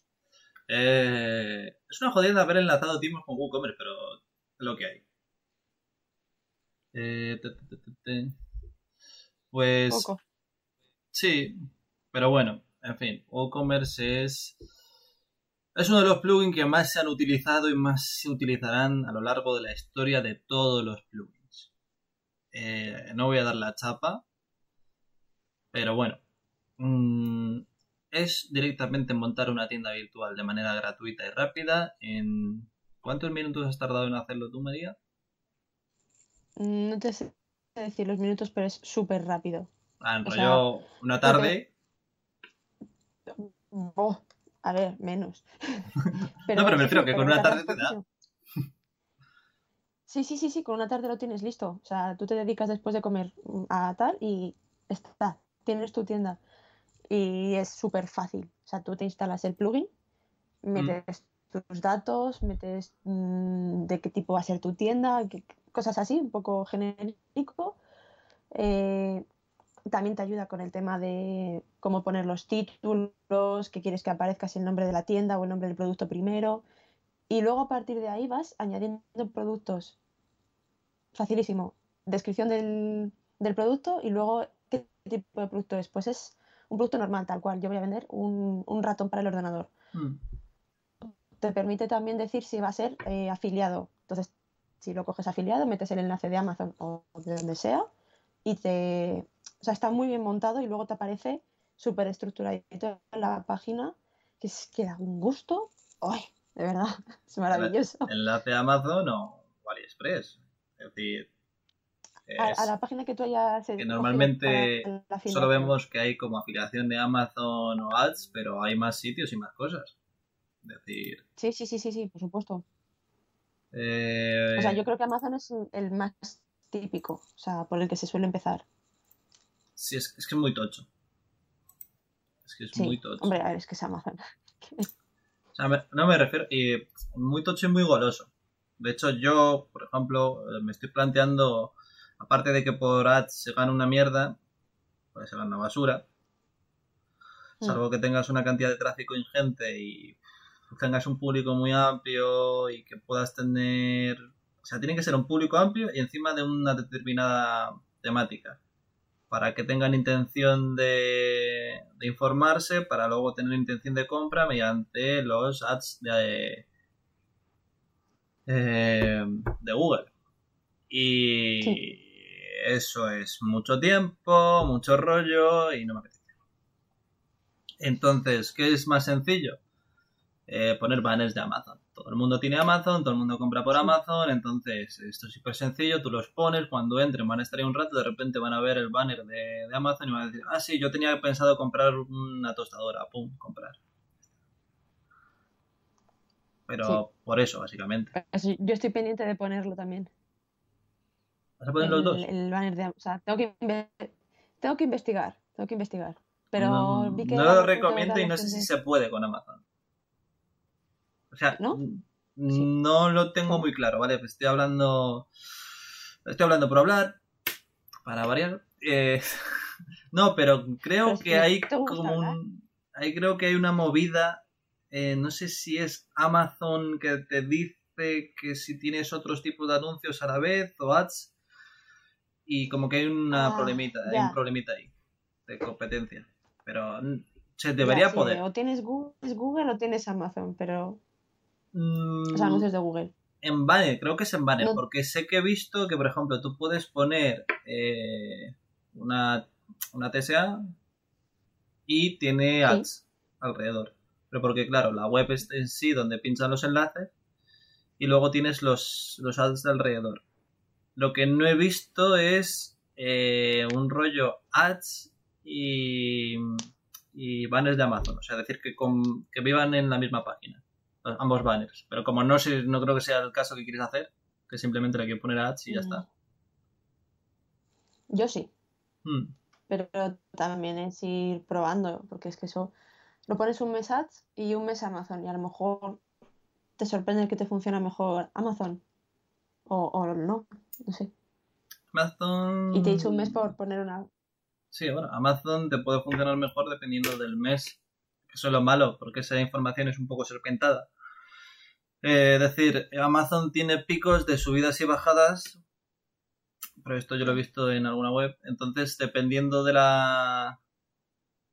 Eh, es una jodida haber enlazado timos con WooCommerce, pero es lo que hay. Eh, pues. Sí, pero bueno, en fin, WooCommerce es. Es uno de los plugins que más se han utilizado y más se utilizarán a lo largo de la historia de todos los plugins. Eh, no voy a dar la chapa, pero bueno. Mm, es directamente montar una tienda virtual de manera gratuita y rápida. En ¿Cuántos minutos has tardado en hacerlo tú, María? No te sé decir los minutos, pero es súper rápido. Ah, enrolló una tarde. Oh, a ver, menos. no, pero me refiero que con una tarde te da. Sí, sí, sí, sí, con una tarde lo tienes listo. O sea, tú te dedicas después de comer a tal y está, tienes tu tienda. Y es súper fácil. O sea, tú te instalas el plugin, mm. metes tus datos, metes mm, de qué tipo va a ser tu tienda, cosas así, un poco genérico. Eh, también te ayuda con el tema de cómo poner los títulos, que quieres que aparezca si el nombre de la tienda o el nombre del producto primero. Y luego a partir de ahí vas añadiendo productos. Facilísimo. Descripción del, producto y luego qué tipo de producto es. Pues es un producto normal, tal cual. Yo voy a vender un, ratón para el ordenador. Mm. Te permite también decir si va a ser eh, afiliado. Entonces si lo coges afiliado, metes el enlace de Amazon o de donde sea y te... O sea, está muy bien montado y luego te aparece súper estructuradito la página que, es, que da un gusto. ¡Ay! De verdad, es maravilloso. Enlace a Amazon o AliExpress. Es decir, a, la página que tú hayas. Que normalmente solo vemos que hay como afiliación de Amazon o ads, pero hay más sitios y más cosas. Es decir. Sí, sí, sí, sí, sí, por supuesto. O sea, yo eh, creo que Amazon es el más típico, o sea, por el que se suele empezar. Sí, es, que es muy tocho. Es que es muy tocho. Hombre, a ver, es que es Amazon. o sea, no me refiero. Y muy tocho y muy goloso. De hecho, yo, por ejemplo, me estoy planteando aparte de que por ads se gana una mierda, pues se gana una basura. Mm. Salvo que tengas una cantidad de tráfico ingente y tengas un público muy amplio y que puedas tener... O sea, tiene que ser un público amplio y encima de una determinada temática. Para que tengan intención de, informarse, para luego tener intención de compra mediante los ads de, eh, de Google. Y, eso es mucho tiempo, mucho rollo y no me apetece. Entonces, ¿qué es más sencillo? Eh, poner banners de Amazon. Todo el mundo tiene Amazon, todo el mundo compra por Amazon, entonces esto es súper sencillo, tú los pones, cuando entren van a estar ahí un rato, de repente van a ver el banner de, Amazon y van a decir, ah, sí, yo tenía pensado comprar una tostadora, pum, comprar. Pero por eso, básicamente. Yo estoy pendiente de ponerlo también. ¿Vas a poner los dos? El banner de. O sea, tengo que, tengo que investigar. Tengo que investigar. Pero no, vi que. No lo recomiendo y no sé si se puede con Amazon. O sea, ¿no? No lo tengo muy claro, ¿vale? Estoy hablando. Estoy hablando por hablar. Para variar. Eh, no, pero creo que hay como un. Ahí creo que hay una movida. Eh, no sé si es Amazon que te dice que si tienes otros tipos de anuncios a la vez o ads y como que hay una ah, problemita, hay un problemita ahí de competencia. Pero se debería poder. O tienes Google, o tienes Amazon, pero. Mm, anuncios de Google. En Banner, creo que es en Banner, porque sé que he visto que, por ejemplo, tú puedes poner eh, una, una TSA y tiene ads alrededor. Pero porque, claro, la web es en sí donde pinchan los enlaces y luego tienes los, los ads de alrededor. Lo que no he visto es eh, un rollo ads y, y, banners de Amazon. O sea, decir que, que vivan en la misma página. Ambos banners. Pero como no sé, no creo que sea el caso que quieres hacer, que simplemente le quiero poner ads y ya está. Yo sí. Hmm. Pero también es ir probando, porque es que eso lo pones un mes ads y un mes Amazon y a lo mejor te sorprende que te funciona mejor Amazon o, o no, no sé. Amazon... Y te he dicho un mes por poner una... Sí, bueno, Amazon te puede funcionar mejor dependiendo del mes. Eso es lo malo, porque esa información es un poco serpentada. Eh, decir, Amazon tiene picos de subidas y bajadas, pero esto yo lo he visto en alguna web. Entonces, dependiendo de la,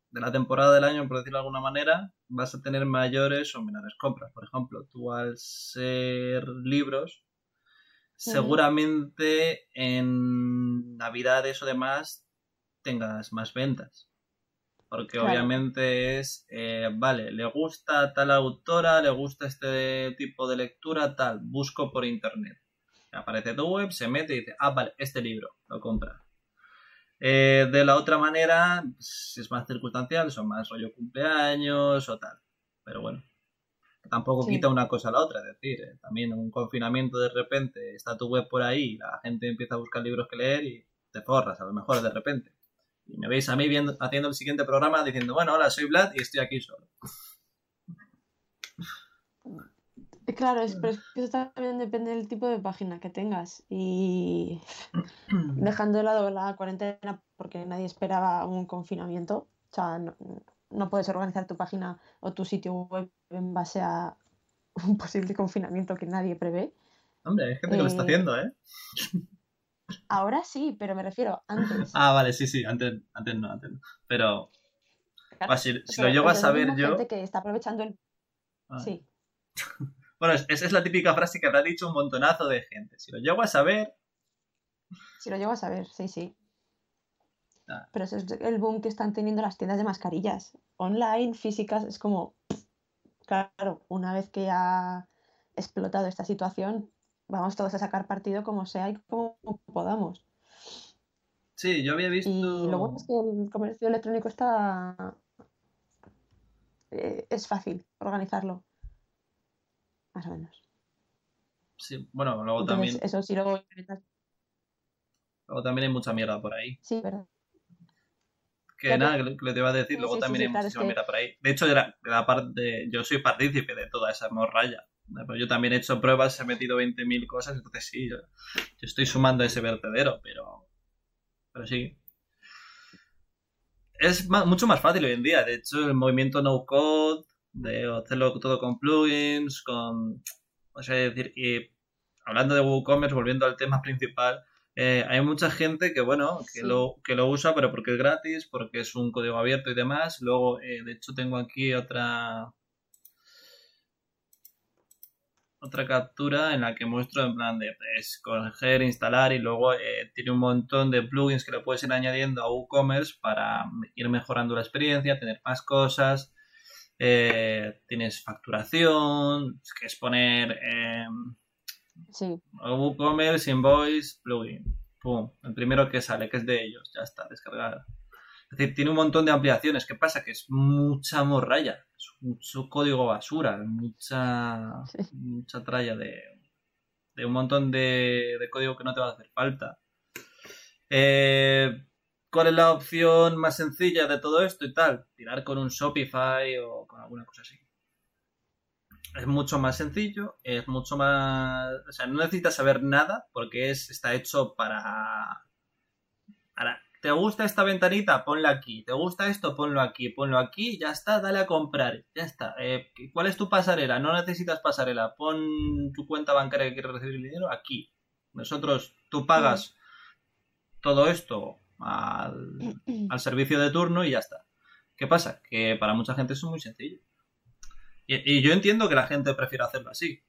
de la temporada del año, por decirlo de alguna manera, vas a tener mayores o menores compras. Por ejemplo, tú al ser libros, seguramente en Navidades o demás tengas más ventas. Porque obviamente es, eh, vale, le gusta tal autora, le gusta este tipo de lectura, tal, busco por internet. Aparece tu web, se mete y dice, ah, vale, este libro, lo compra. Eh, de la otra manera, pues, es más circunstancial, son más rollo cumpleaños o tal. Pero bueno, tampoco quita una cosa a la otra, es decir, eh, también un confinamiento de repente, está tu web por ahí, la gente empieza a buscar libros que leer y te forras, a lo mejor de repente. Y me veis a mí viendo, haciendo el siguiente programa diciendo, bueno, hola, soy Vlad y estoy aquí solo. Claro, es, pero eso también depende del tipo de página que tengas. Y dejando de lado la cuarentena, porque nadie esperaba un confinamiento, o sea, no puedes organizar tu página o tu sitio web en base a un posible confinamiento que nadie prevé. Hombre, hay gente que lo está eh, haciendo, ¿eh? Ahora sí, pero me refiero antes. Ah, vale, sí, sí, antes, antes no, antes no. Pero si, lo llego a saber yo... gente que está aprovechando el... Ah. Sí. Bueno, es- esa es la típica frase que habrá dicho un montonazo de gente. Si lo llego a saber, Si lo llego a saber, sí, sí. Ah. Pero ese es el boom que están teniendo las tiendas de mascarillas. Online, físicas, es como, claro, una vez que ha explotado esta situación, vamos todos a sacar partido como sea y como podamos. sí, yo había visto... Y lo bueno es que el comercio electrónico está... eh, es fácil organizarlo. Más o menos. Sí, bueno, luego Entonces, también, eso sí implementas. luego también hay mucha mierda por ahí. Sí, ¿verdad? Que Claro. nada, que lo que te iba a decir, Sí, luego sí, también sí, hay claro, es muchísima que- mierda por ahí. De hecho, era, era parte, yo soy partícipe de toda esa morralla. Pero yo también he hecho pruebas, he metido 20.000 cosas, entonces sí, yo, yo estoy sumando ese vertedero, pero, pero sí. Es mucho más fácil hoy en día. De hecho, el movimiento no code, de hacerlo todo con plugins, con. O sea, es decir, y hablando de WooCommerce, volviendo al tema principal, eh, hay mucha gente que, bueno, que, Sí. lo, que lo usa, pero porque es gratis, porque es un código abierto y demás. Luego, eh, de hecho, tengo aquí otra otra captura en la que muestro en plan de escoger, instalar y luego eh, tiene un montón de plugins que le puedes ir añadiendo a WooCommerce para ir mejorando la experiencia, tener más cosas. Eh, tienes facturación, que es poner eh, Sí, WooCommerce, Invoice, plugin. Pum, el primero que sale, que es de ellos, ya está, descargado. Es decir, tiene un montón de ampliaciones. ¿Qué pasa? Que es mucha morralla, es mucho código basura, mucha, Sí. mucha tralla de, de un montón de, de código que no te va a hacer falta. Eh, ¿Cuál es la opción más sencilla de todo esto y tal? Tirar con un Shopify o con alguna cosa así. Es mucho más sencillo, es mucho más... O sea, no necesitas saber nada porque es, está hecho para... para... ¿Te gusta esta ventanita? Ponla aquí. ¿Te gusta esto? Ponlo aquí. Ponlo aquí. Ya está, dale a comprar. Ya está. Eh, ¿Cuál es tu pasarela? No necesitas pasarela. Pon tu cuenta bancaria que quieres recibir el dinero aquí. Nosotros, tú pagas todo esto al, al servicio de turno y ya está. ¿Qué pasa? Que para mucha gente eso es muy sencillo. Y, y yo entiendo que la gente prefiera hacerlo así.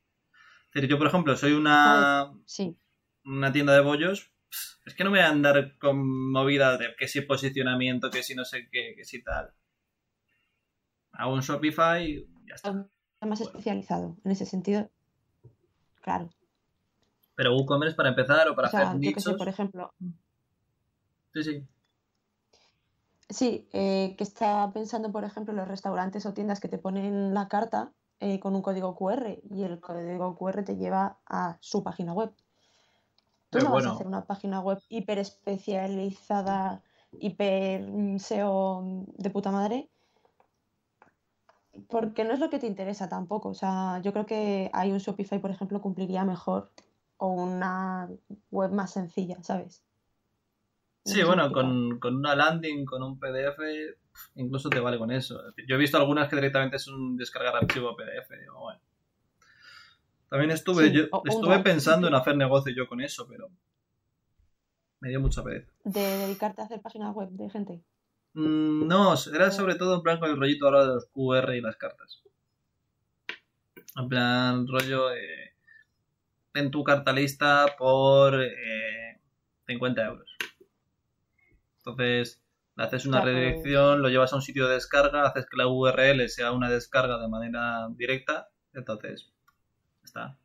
Es decir, yo, por ejemplo, soy una, sí. una tienda de bollos. Es que no me voy a andar con movida de que si posicionamiento, que si no sé qué, que si tal. Hago un Shopify y ya está. Algo más especializado en ese sentido. Claro. Pero WooCommerce para empezar o para O sea, hacer yo que sé, por ejemplo, Sí, sí. sí, eh, que estaba pensando, por ejemplo, en los restaurantes o tiendas que te ponen la carta eh, con un código QR y el código QR te lleva a su página web. Tú Pero no vas bueno. a hacer una página web hiper especializada, hiper mm, SEO de puta madre, porque no es lo que te interesa tampoco. O sea, yo creo que hay un Shopify, por ejemplo, cumpliría mejor o una web más sencilla, ¿sabes? Sí, bueno, con, con una landing, con un PDF, incluso te vale con eso. Yo he visto algunas que directamente es un descargar archivo PDF. bueno. También estuve, Sí, yo, estuve pensando en hacer negocio yo con eso, pero me dio mucha pereza. De dedicarte a hacer páginas web de gente. Mm, No, era sobre todo en plan con el rollito ahora de los QR y las cartas. En plan, rollo, eh, en tu carta lista por eh, 50 euros. Entonces, le haces una pues. redirección, lo llevas a un sitio de descarga, haces que la URL sea una descarga de manera directa, entonces, está.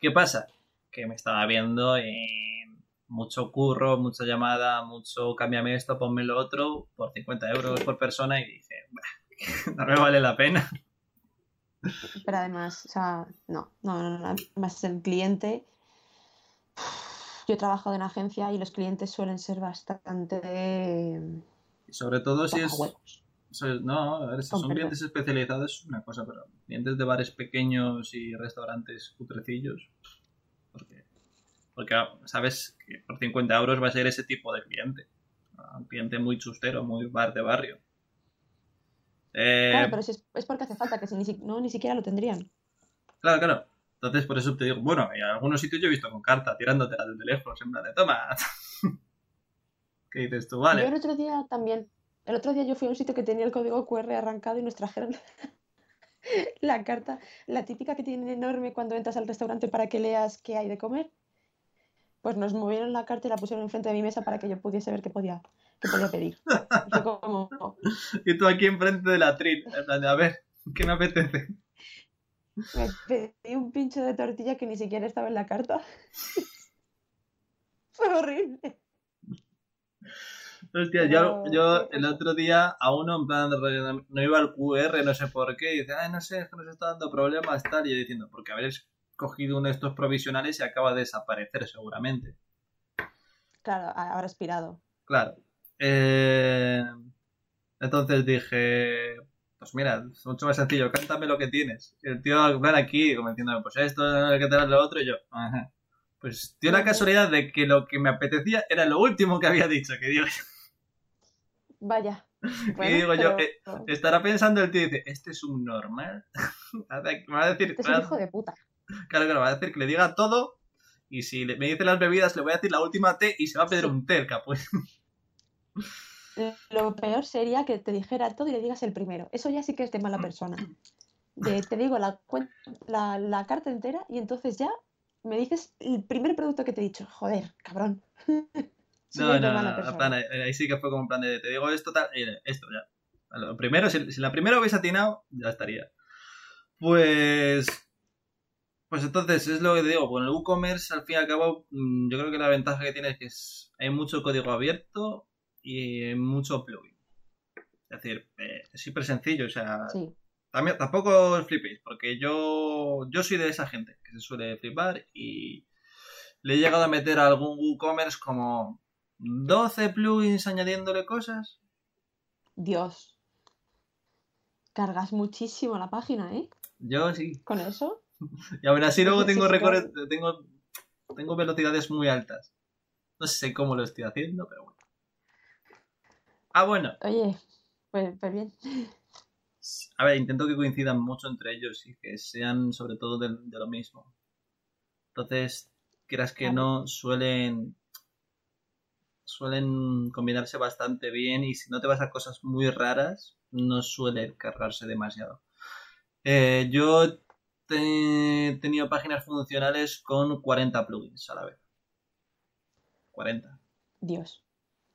¿Qué pasa? Que me estaba viendo en mucho curro, mucha llamada, mucho cámbiame esto, ponme lo otro, por 50 euros por persona y dije, "Bah, no me vale la pena. Pero además, o sea, no, no, no, no, además el cliente. Yo he trabajado en agencia y los clientes suelen ser bastante Y sobre todo si es... No, a ver, si son clientes especializados es una cosa, pero clientes de bares pequeños y restaurantes cutrecillos, porque, porque sabes que por 50 euros va a ser ese tipo de cliente, un cliente muy chustero, muy bar de barrio. Eh, Claro, pero si es, es porque hace falta, que si ni, no, ni siquiera lo tendrían. claro, claro. Entonces, por eso te digo, bueno, en algunos sitios yo he visto con carta, tirándotela del teléfono, en plan de, toma. ¿Qué dices tú? Yo Vale. el otro día también, el otro día yo fui a un sitio que tenía el código QR arrancado y nos trajeron la carta, la típica que tienen enorme cuando entras al restaurante para que leas qué hay de comer. Pues nos movieron la carta y la pusieron enfrente de mi mesa para que yo pudiese ver qué podía, qué podía pedir. Como, Y tú aquí enfrente de la de, A ver, ¿qué me apetece? me pedí un pincho de tortilla que ni siquiera estaba en la carta. Fue horrible. Hostia, yo, yo ¿qué el otro día a uno en plan no- iba al QR, no sé por qué, y dice, ay, no sé, es que nos está dando problemas, tal, y yo diciendo, porque habéis cogido uno de estos provisionales y acaba de desaparecer seguramente. Claro, ha- habrá expirado. Claro. Eh, entonces dije, pues mira, es mucho más sencillo, cántame lo que tienes. Y el tío, plan aquí, como diciéndome, pues esto, que das lo otro, y yo, ajá. Pues dio la casualidad de que lo que me apetecía era lo último que había dicho, que digo, Vaya. y digo yo, eh, estará pensando el tío y dice, ¿este es un normal? me va a decir, Este es un hijo de puta. claro, claro, me va a decir que le diga todo y si me dice las bebidas le voy a decir la última T y se va a pedir Sí. un té, el capullo. Lo peor sería que te dijera todo y le digas el primero. Eso ya sí que es de mala persona. De, te digo la, la carta entera y entonces ya me dices el primer producto que te he dicho. Joder, cabrón. No, no, no, plan, ahí sí que fue como en plan de, te digo esto, tal, y esto ya. Lo primero, si, si la primera hubiese atinado, ya estaría. Pues... Pues entonces, es lo que te digo, con el WooCommerce, al fin y al cabo, mm, yo creo que la ventaja que tiene es que es- hay mucho código abierto y mucho plugin. Es decir, eh, es súper sencillo, o sea, Sí. también, tampoco os flipéis, porque yo, yo soy de esa gente que se suele flipar y le he llegado a meter a algún WooCommerce como 12 plugins añadiéndole cosas. Dios. Cargas muchísimo la página, ¿eh? Yo sí. Con eso. Y aún así luego tengo tengo, tengo velocidades muy altas. No sé cómo lo estoy haciendo, pero bueno. Ah, bueno. Oye, pues, pues bien. A ver, intento que coincidan mucho entre ellos y que sean sobre todo de, de lo mismo. Entonces, quieras que no, suelen suelen combinarse bastante bien y si no te vas a cosas muy raras, no suelen cargarse demasiado. Eh, yo te- he tenido páginas funcionales con 40 plugins a la vez. 40. Dios.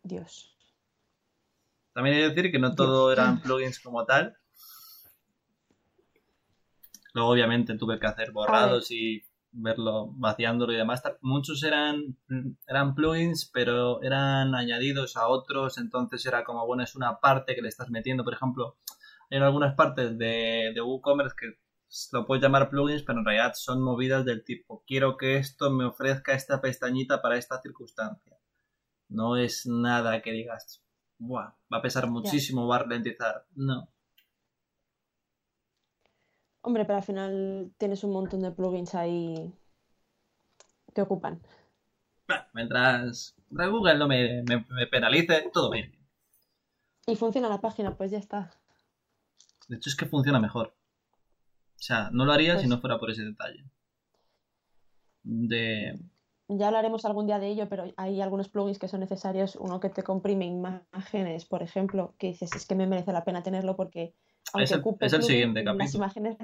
Dios. También hay que decir que no todo eran plugins como tal. Luego, obviamente, tuve que hacer borrados y verlo, vaciándolo y demás. Muchos eran, eran plugins, pero eran añadidos a otros. Entonces era como, bueno, es una parte que le estás metiendo. Por ejemplo, hay algunas partes de, de WooCommerce que lo puedes llamar plugins, pero en realidad son movidas del tipo, quiero que esto me ofrezca esta pestañita para esta circunstancia. No es nada que digas, Buah, va a pesar muchísimo, va a ralentizar. No. Hombre, pero al final tienes un montón de plugins ahí que ocupan. Bueno, mientras, Google no me, me- me penalice, todo bien. Y funciona la página, pues ya está. De hecho, es que funciona mejor. O sea, no lo haría si Pues- no fuera por ese detalle. De. Ya hablaremos algún día de ello, pero hay algunos plugins que son necesarios. Uno que te comprime imágenes, por ejemplo, que dices, es que me merece la pena tenerlo porque Es el- ocupe es el siguiente las capítulo. imágenes...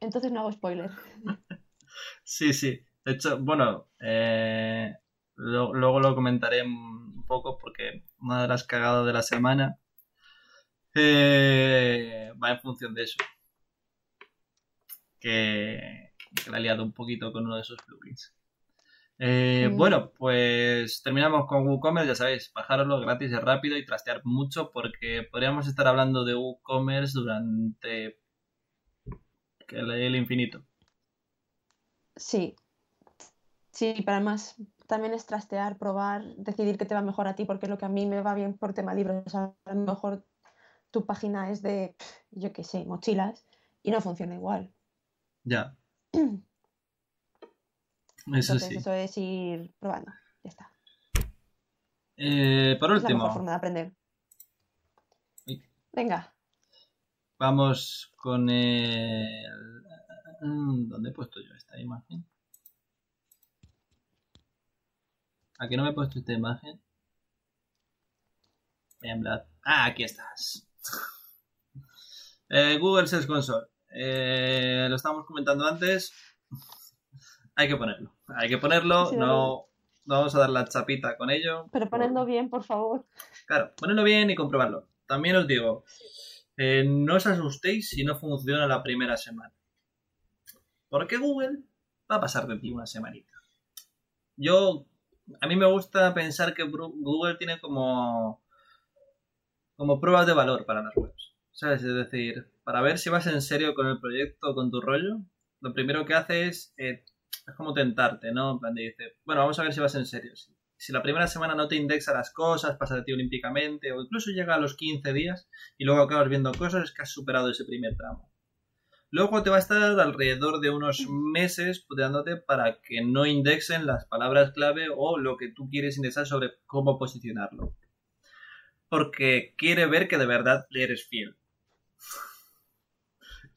Entonces no hago spoiler. Sí, sí. De hecho, bueno, eh, lo- luego lo comentaré un poco porque una de las cagadas de la semana eh, va en función de eso. Que, que la he liado un poquito con uno de esos plugins. Eh. Bueno, pues terminamos con WooCommerce, ya sabéis, bajarlo gratis y rápido y trastear mucho porque podríamos estar hablando de WooCommerce durante que el, el infinito. Sí. Sí, pero además también es trastear, probar, decidir qué te va mejor a ti, porque lo que a mí me va bien por tema libros, a lo mejor tu página es de, yo qué sé, mochilas y no funciona igual. Ya. Eso Entonces sí. eso es ir probando. Ya está. Eh, por Es la mejor último, forma de aprender. Uy. Venga, vamos con el... Mm, ¿Dónde he puesto yo esta imagen? Aquí no me he puesto esta imagen. Ah, aquí estás. Eh, Google Search Console. Eh, lo estábamos comentando antes. hay que ponerlo. Hay que ponerlo. Sí, no, vamos a dar la chapita con ello. Pero ponedlo bien, por favor. Claro, ponedlo bien y comprobarlo. También os digo, eh, no os asustéis si no funciona la primera semana. Porque Google va a pasar de ti una semanita. Yo, a mí me gusta pensar que Google tiene como, como pruebas de valor para las webs. ¿Sabes? Es decir, para ver si vas en serio con el proyecto o con tu rollo, lo primero que hace es, eh, es como tentarte, ¿no? En plan de dice, bueno, vamos a ver si vas en serio. Si, si la primera semana no te indexa las cosas, pasa de ti olímpicamente, o incluso llega a los 15 días y luego acabas viendo cosas, es que has superado ese primer tramo. Luego te va a estar alrededor de unos meses puteándote para que no indexen las palabras clave o lo que tú quieres indexar sobre cómo posicionarlo. Porque quiere ver que de verdad le eres fiel.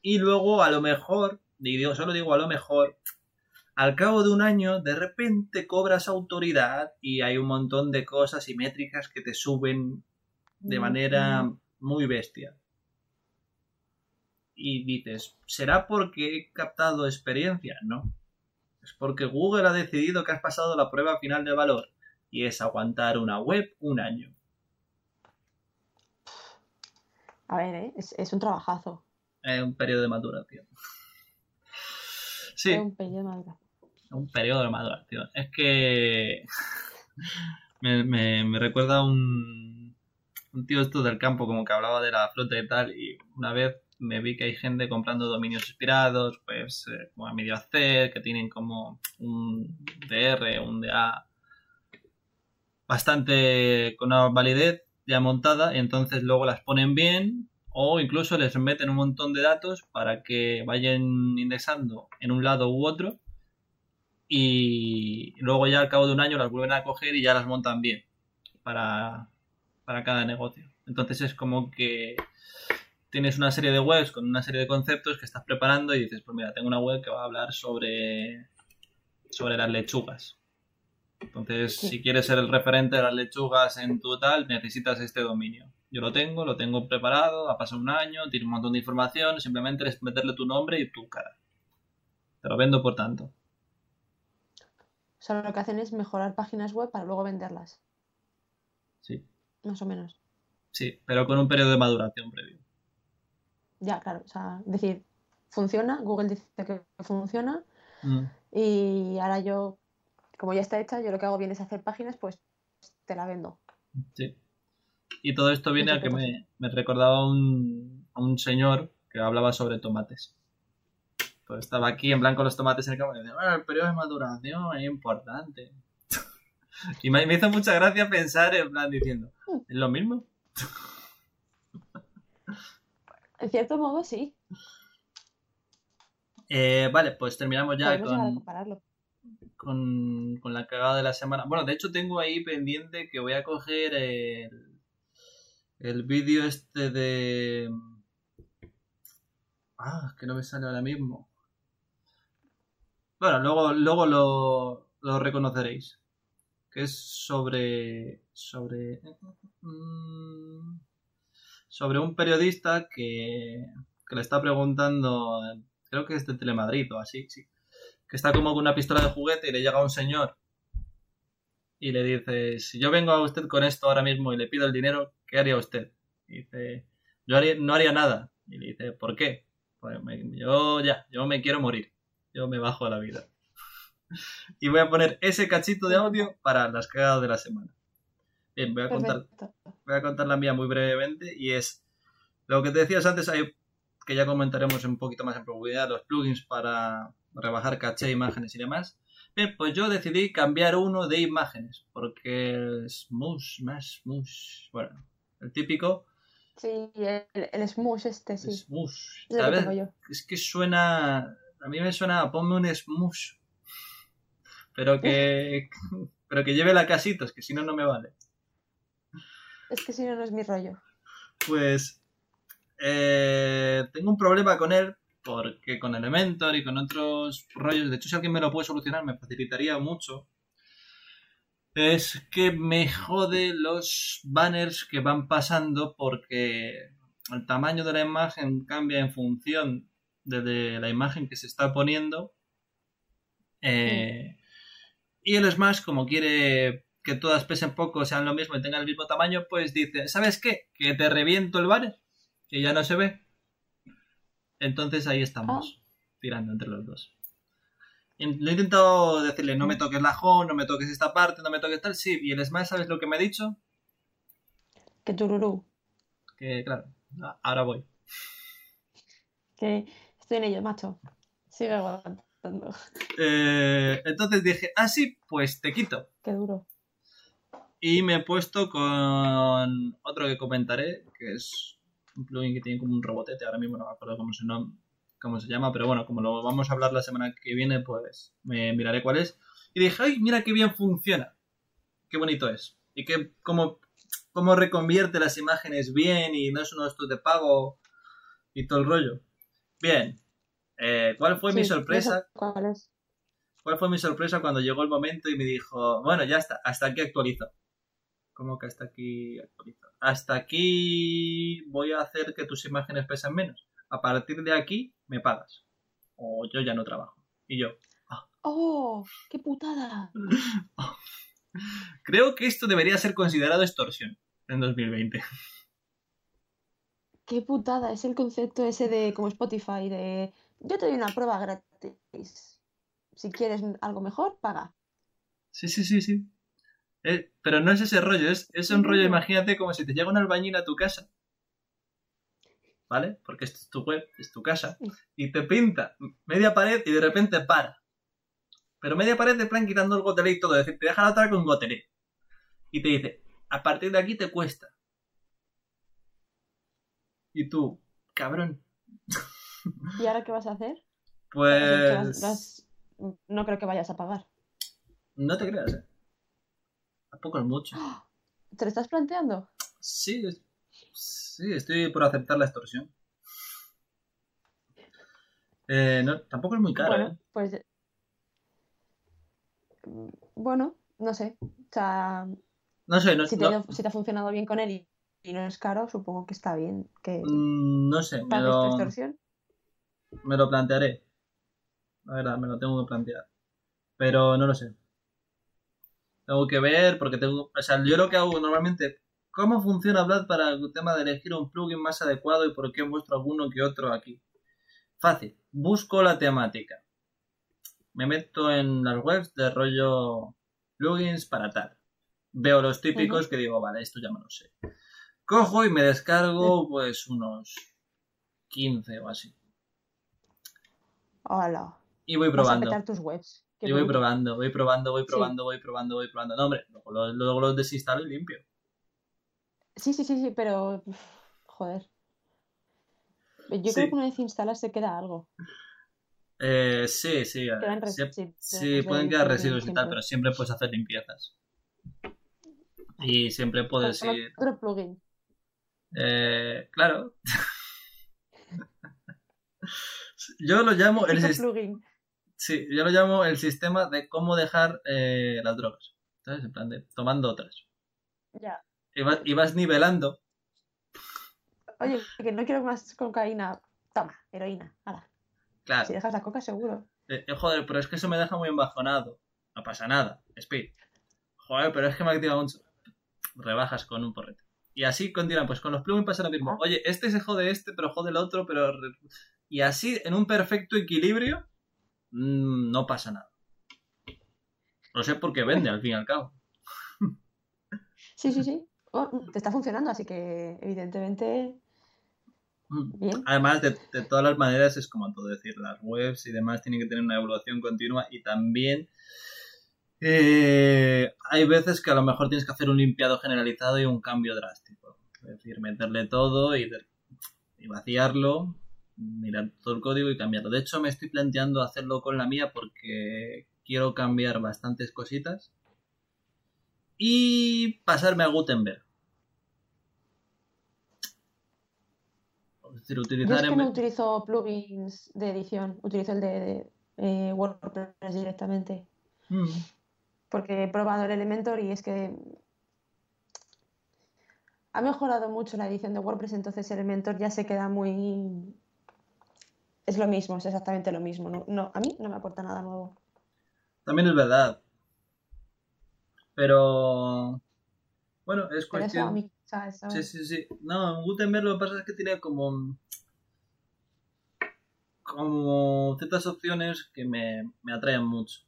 Y luego, a lo mejor, digo, solo digo a lo mejor, al cabo de un año, de repente cobras autoridad y hay un montón de cosas y métricas que te suben de manera muy bestia. Y dices, ¿será porque he captado experiencia? No. Es porque Google ha decidido que has pasado la prueba final de valor y es aguantar una web un año. A ver, ¿eh? es, es un trabajazo. Es un periodo de maduración. Sí, Es un periodo de maduración. Un periodo de maduración. Es que me, recuerda a un, tío esto del campo como que hablaba de la flota y tal y una vez me vi que hay gente comprando dominios inspirados pues eh, a medio hacer que tienen como un DR un DA bastante con una validez ya montada y entonces luego las ponen bien o incluso les meten un montón de datos para que vayan indexando en un lado u otro y luego ya al cabo de un año las vuelven a coger y ya las montan bien para, para cada negocio. Entonces es como que tienes una serie de webs con una serie de conceptos que estás preparando y dices, pues mira, tengo una web que va a hablar sobre, sobre las lechugas. Entonces, si quieres ser el referente de las lechugas en tu tal, necesitas este dominio. Yo lo tengo, lo tengo preparado, ha pasado un año, tiene un montón de información, simplemente es meterle tu nombre y tu cara. Te lo vendo por tanto. Sea, lo que hacen es mejorar páginas web para luego venderlas, Sí. más o menos. Sí, pero con un periodo de maduración previo. Ya, claro. O sea, decir, funciona, Google dice que funciona Mm. y ahora yo, como ya está hecha, yo lo que hago bien es hacer páginas, pues te la vendo. Sí. Y todo esto viene a que me, me recordaba un, a un señor que hablaba sobre tomates. Pues estaba aquí en blanco los tomates en el campo y decía, "Bueno, el periodo de maduración es importante. y me, me hizo mucha gracia pensar en plan diciendo, ¿es lo mismo? En cierto modo, sí. Eh, vale, pues terminamos ya con, con, con la cagada de la semana. Bueno, de hecho tengo ahí pendiente que voy a coger el, el vídeo este de... Ah, que no me sale ahora mismo. Bueno, luego, luego lo, lo reconoceréis. Que es sobre... sobre... mm, sobre un periodista que, que le está preguntando... Creo que es de Telemadrid o así, sí que está como con una pistola de juguete y le llega un señor y le dice, si yo vengo a usted con esto ahora mismo y le pido el dinero, ¿qué haría usted? Y dice, yo haría- no haría nada. Y le dice, ¿por qué? Pues yo ya, yo me quiero morir. Yo me bajo a la vida. Y voy a poner ese cachito de audio para las cagadas de la semana. Bien, voy a contar, voy a contar la mía muy brevemente y es lo que te decías antes, hay, que ya comentaremos un poquito más en profundidad, los plugins para rebajar caché, imágenes y demás. Bien, pues yo decidí cambiar uno de imágenes, porque el Smush, Smash, Smush, bueno, el típico Sí, el, el smush este, sí. Smush. Es que suena, a mí me suena, ponme un Smush, pero que, pero que lleve la casitos, que si no, no me vale. Es que si no, no es mi rollo. Pues eh, tengo un problema con él porque con Elementor y con otros rollos, de hecho si alguien me lo puede solucionar me facilitaría mucho. Es que me jode los banners que van pasando porque el tamaño de la imagen cambia en función de, la imagen que se está poniendo. Eh, y el Smash, como quiere que todas pesen poco, sean lo mismo y tengan el mismo tamaño, pues dice, ¿sabes qué? Que te reviento el banner, que ya no se ve. Entonces ahí estamos, ah. tirando entre los dos. Lo he intentado decirle, no me toques la home, no me toques esta parte, no me toques tal, sí. Y el Smash, ¿sabes lo que me ha dicho? Que tururú. Que claro, ahora voy. Que estoy en ello, macho. Sigue aguantando. Eh, entonces dije, ah, sí, pues te quito. Qué duro. Y me he puesto con otro que comentaré, que es un plugin que tiene como un robotete, ahora mismo no me acuerdo cómo se, cómo se llama, pero bueno, como lo vamos a hablar la semana que viene, pues me miraré cuál es. Y dije, ay, mira qué bien funciona, qué bonito es. Y que cómo, cómo reconvierte las imágenes bien y no es uno de estos de pago y todo el rollo. Bien, eh, ¿cuál fue mi sorpresa? ¿Cuál es? ¿Cuál fue mi sorpresa cuando llegó el momento y me dijo, bueno, ya está, hasta aquí actualizo? ¿Cómo que hasta aquí actualizo? Hasta aquí voy a hacer que tus imágenes pesen menos. A partir de aquí me pagas. O yo ya no trabajo. Y yo. Ah". ¡Oh! ¡Qué putada! Creo que esto debería ser considerado extorsión en 2020. ¡Qué putada! Es el concepto ese de como Spotify, de yo te doy una prueba gratis. Si quieres algo mejor, paga. Sí, sí, sí, sí. Eh, pero no es ese rollo, es, es un rollo, imagínate, como si te llega un albañil a tu casa, ¿vale? Porque esto es tu web, es tu casa, y te pinta media pared y de repente para. Pero media pared de plan quitando el gotelé y todo, es decir, te deja la otra con gotelé. Y te dice, a partir de aquí te cuesta. Y tú, cabrón. ¿Y ahora qué vas a hacer? Pues... No creo que vayas a pagar. No te creas, ¿eh? Tampoco es mucho. ¿Te lo estás planteando? Sí, sí, estoy por aceptar la extorsión. Eh, no, tampoco es muy caro. Bueno, ¿eh? pues. Bueno, no sé. O sea. No sé, no, si, te, si te ha funcionado bien con él y, no es caro, supongo que está bien. Que mm, no sé. Me lo, extorsión? me lo plantearé. La verdad, me lo tengo que plantear. Pero no lo sé. Tengo que ver, porque tengo. O sea, yo lo que hago normalmente. ¿Cómo funciona Vlad para el tema de elegir un plugin más adecuado y por qué muestro alguno que otro aquí? Fácil. Busco la temática. Me meto en las webs de rollo plugins para tal. Veo los típicos que digo, vale, esto ya me lo sé. Cojo y me descargo pues unos 15 o así. Hola. Y voy probando. Vas a tus webs. Y voy probando, voy probando, voy probando, voy probando, voy probando. No, hombre, luego, los desinstalo y limpio. Sí, sí, sí, sí, pero. Joder. Yo creo que una vez instalas se queda algo. Eh, sí, sí. sí, sí, pueden quedar residuos y tal, pero siempre puedes hacer limpiezas. Y siempre puedes ir. Otro plugin. Eh, claro. Yo lo llamo el plugin. Sí, yo lo llamo el sistema de cómo dejar eh, las drogas. ¿Sabes? En plan de tomando otras. Ya. Y vas, nivelando. Oye, que no quiero más cocaína. Toma, heroína. Hala. Claro. Si dejas la coca, seguro. Eh, eh, joder, pero es que eso me deja muy embajonado. No pasa nada. Speed. Joder, pero es que me activa mucho. Rebajas con un porrete. Y así continúan. Pues con los plugins pasa lo mismo. Oye, este se jode este, pero jode el otro, pero. Y así, en un perfecto equilibrio, Mm, no pasa nada. No sé por qué vende, al fin y al cabo. Sí, sí, sí. Oh, te está funcionando, así que evidentemente. Mm. Bien. Además, de, todas las maneras, es como todo decir, las webs y demás tienen que tener una evaluación continua y también eh, hay veces que a lo mejor tienes que hacer un limpiado generalizado y un cambio drástico. Es decir, meterle todo y vaciarlo mirar todo el código y cambiarlo. De hecho, me estoy planteando hacerlo con la mía porque quiero cambiar bastantes cositas y pasarme a Gutenberg. Es decir, utilizar Yo es que no utilizo plugins de edición, utilizo el de, eh, WordPress directamente. Mm. Porque he probado el Elementor y es que ha mejorado mucho la edición de WordPress, entonces Elementor ya se queda muy... Es lo mismo, es exactamente lo mismo. No, no, a mí no me aporta nada nuevo. También es verdad. Pero... Bueno, es cuestión... mí, ¿sabes? Sí, sí, sí. No, Gutenberg lo que pasa es que tiene como... Como ciertas opciones que me, me atraen mucho.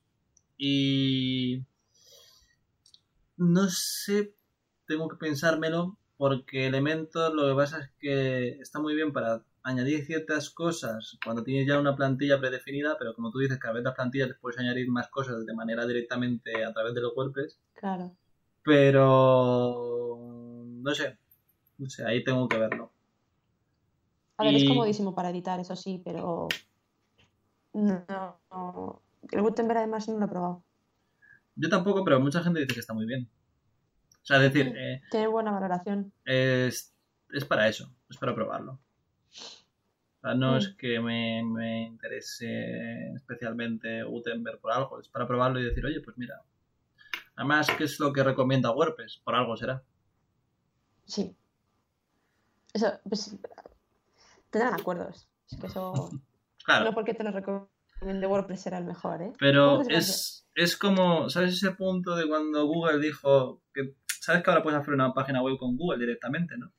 Y... No sé, tengo que pensármelo porque Elementor lo que pasa es que está muy bien para añadir ciertas cosas cuando tienes ya una plantilla predefinida, pero como tú dices, cada vez las plantillas les puedes añadir más cosas de manera directamente a través de los WordPress. Claro. Pero no sé, no sé, ahí tengo que verlo. A ver, Y- es comodísimo para editar, eso sí, pero... No, no. El Gutenberg además no lo he probado. Yo tampoco, pero mucha gente dice que está muy bien. O sea, decir, Mm. eh, Tiene buena valoración. es, es para eso, es para probarlo. O sea, no Mm. es que me, me interese especialmente Gutenberg por algo, es para probarlo y decir, oye, pues mira. Además, ¿qué es lo que recomienda WordPress? Por algo será. Sí. Eso, pues... Tendrán acuerdos. Es que eso... Claro. No porque te lo recomiende WordPress será el mejor, ¿eh? Pero es, es como, ¿sabes ese punto de cuando Google dijo que, ¿sabes que ahora puedes hacer una página web con Google directamente, no?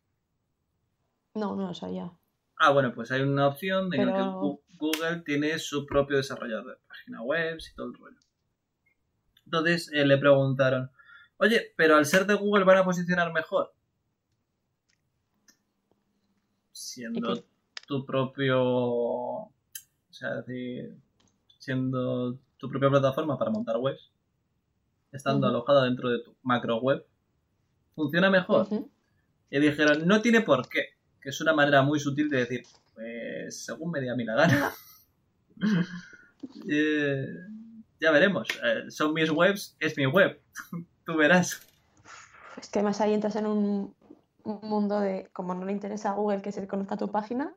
No, no lo sabía. Ah, bueno, pues hay una opción que Pero- Gu- Google tiene su propio desarrollador de página web y todo el rollo. Entonces eh, le preguntaron, oye, pero al ser de Google van a posicionar mejor. Siendo tu propio, o sea, decir, siendo tu propia plataforma para montar webs, estando alojada dentro de tu macro web, funciona mejor. Y dijeron, no tiene por qué. Que es una manera muy sutil de decir, pues según me dé a mí la gana. Eh, ya veremos. Eh, son mis webs, es mi web. Tú verás. Es que además ahí entras en un un mundo de, como no le interesa a Google que se conozca tu página,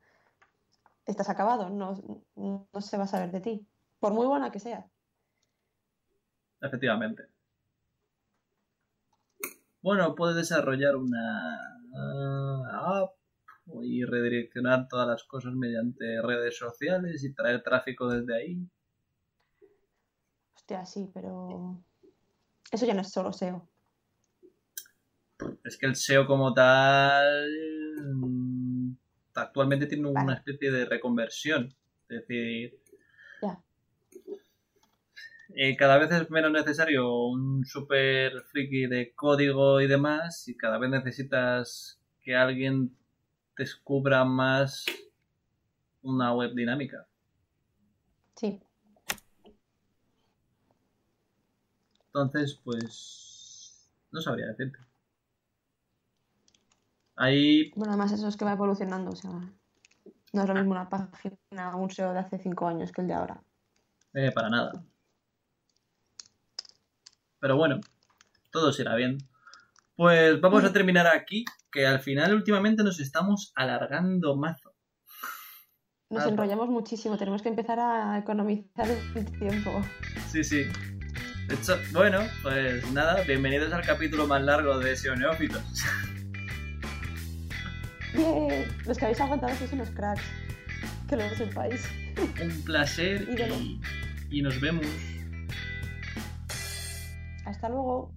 estás acabado, no, no se va a saber de ti, por muy buena que sea. Efectivamente. Bueno, puedes desarrollar una ah, app y redireccionar todas las cosas mediante redes sociales y traer tráfico desde ahí. Hostia, sí, pero eso ya no es solo SEO. Es que el SEO como tal mm, actualmente tiene una especie de reconversión. Es decir. Eh, cada vez es menos necesario un super friki de código y demás y cada vez necesitas que alguien descubra más una web dinámica. Sí, Entonces, pues no sabría decirte. Ahí bueno, además eso es que va evolucionando, o sea, no es lo mismo una página, un SEO de hace cinco años que el de ahora. Eh, para nada. Pero bueno, todo será bien. Pues vamos a terminar aquí, que al final últimamente nos estamos alargando mazo. Nos enrollamos muchísimo, tenemos que empezar a economizar el tiempo. Sí, sí. De hecho, bueno, pues nada, bienvenidos al capítulo más largo de SEO Neófitos. Bien, los que habéis aguantado sois unos cracks, que lo sepáis. Un placer y nos vemos. Hasta luego.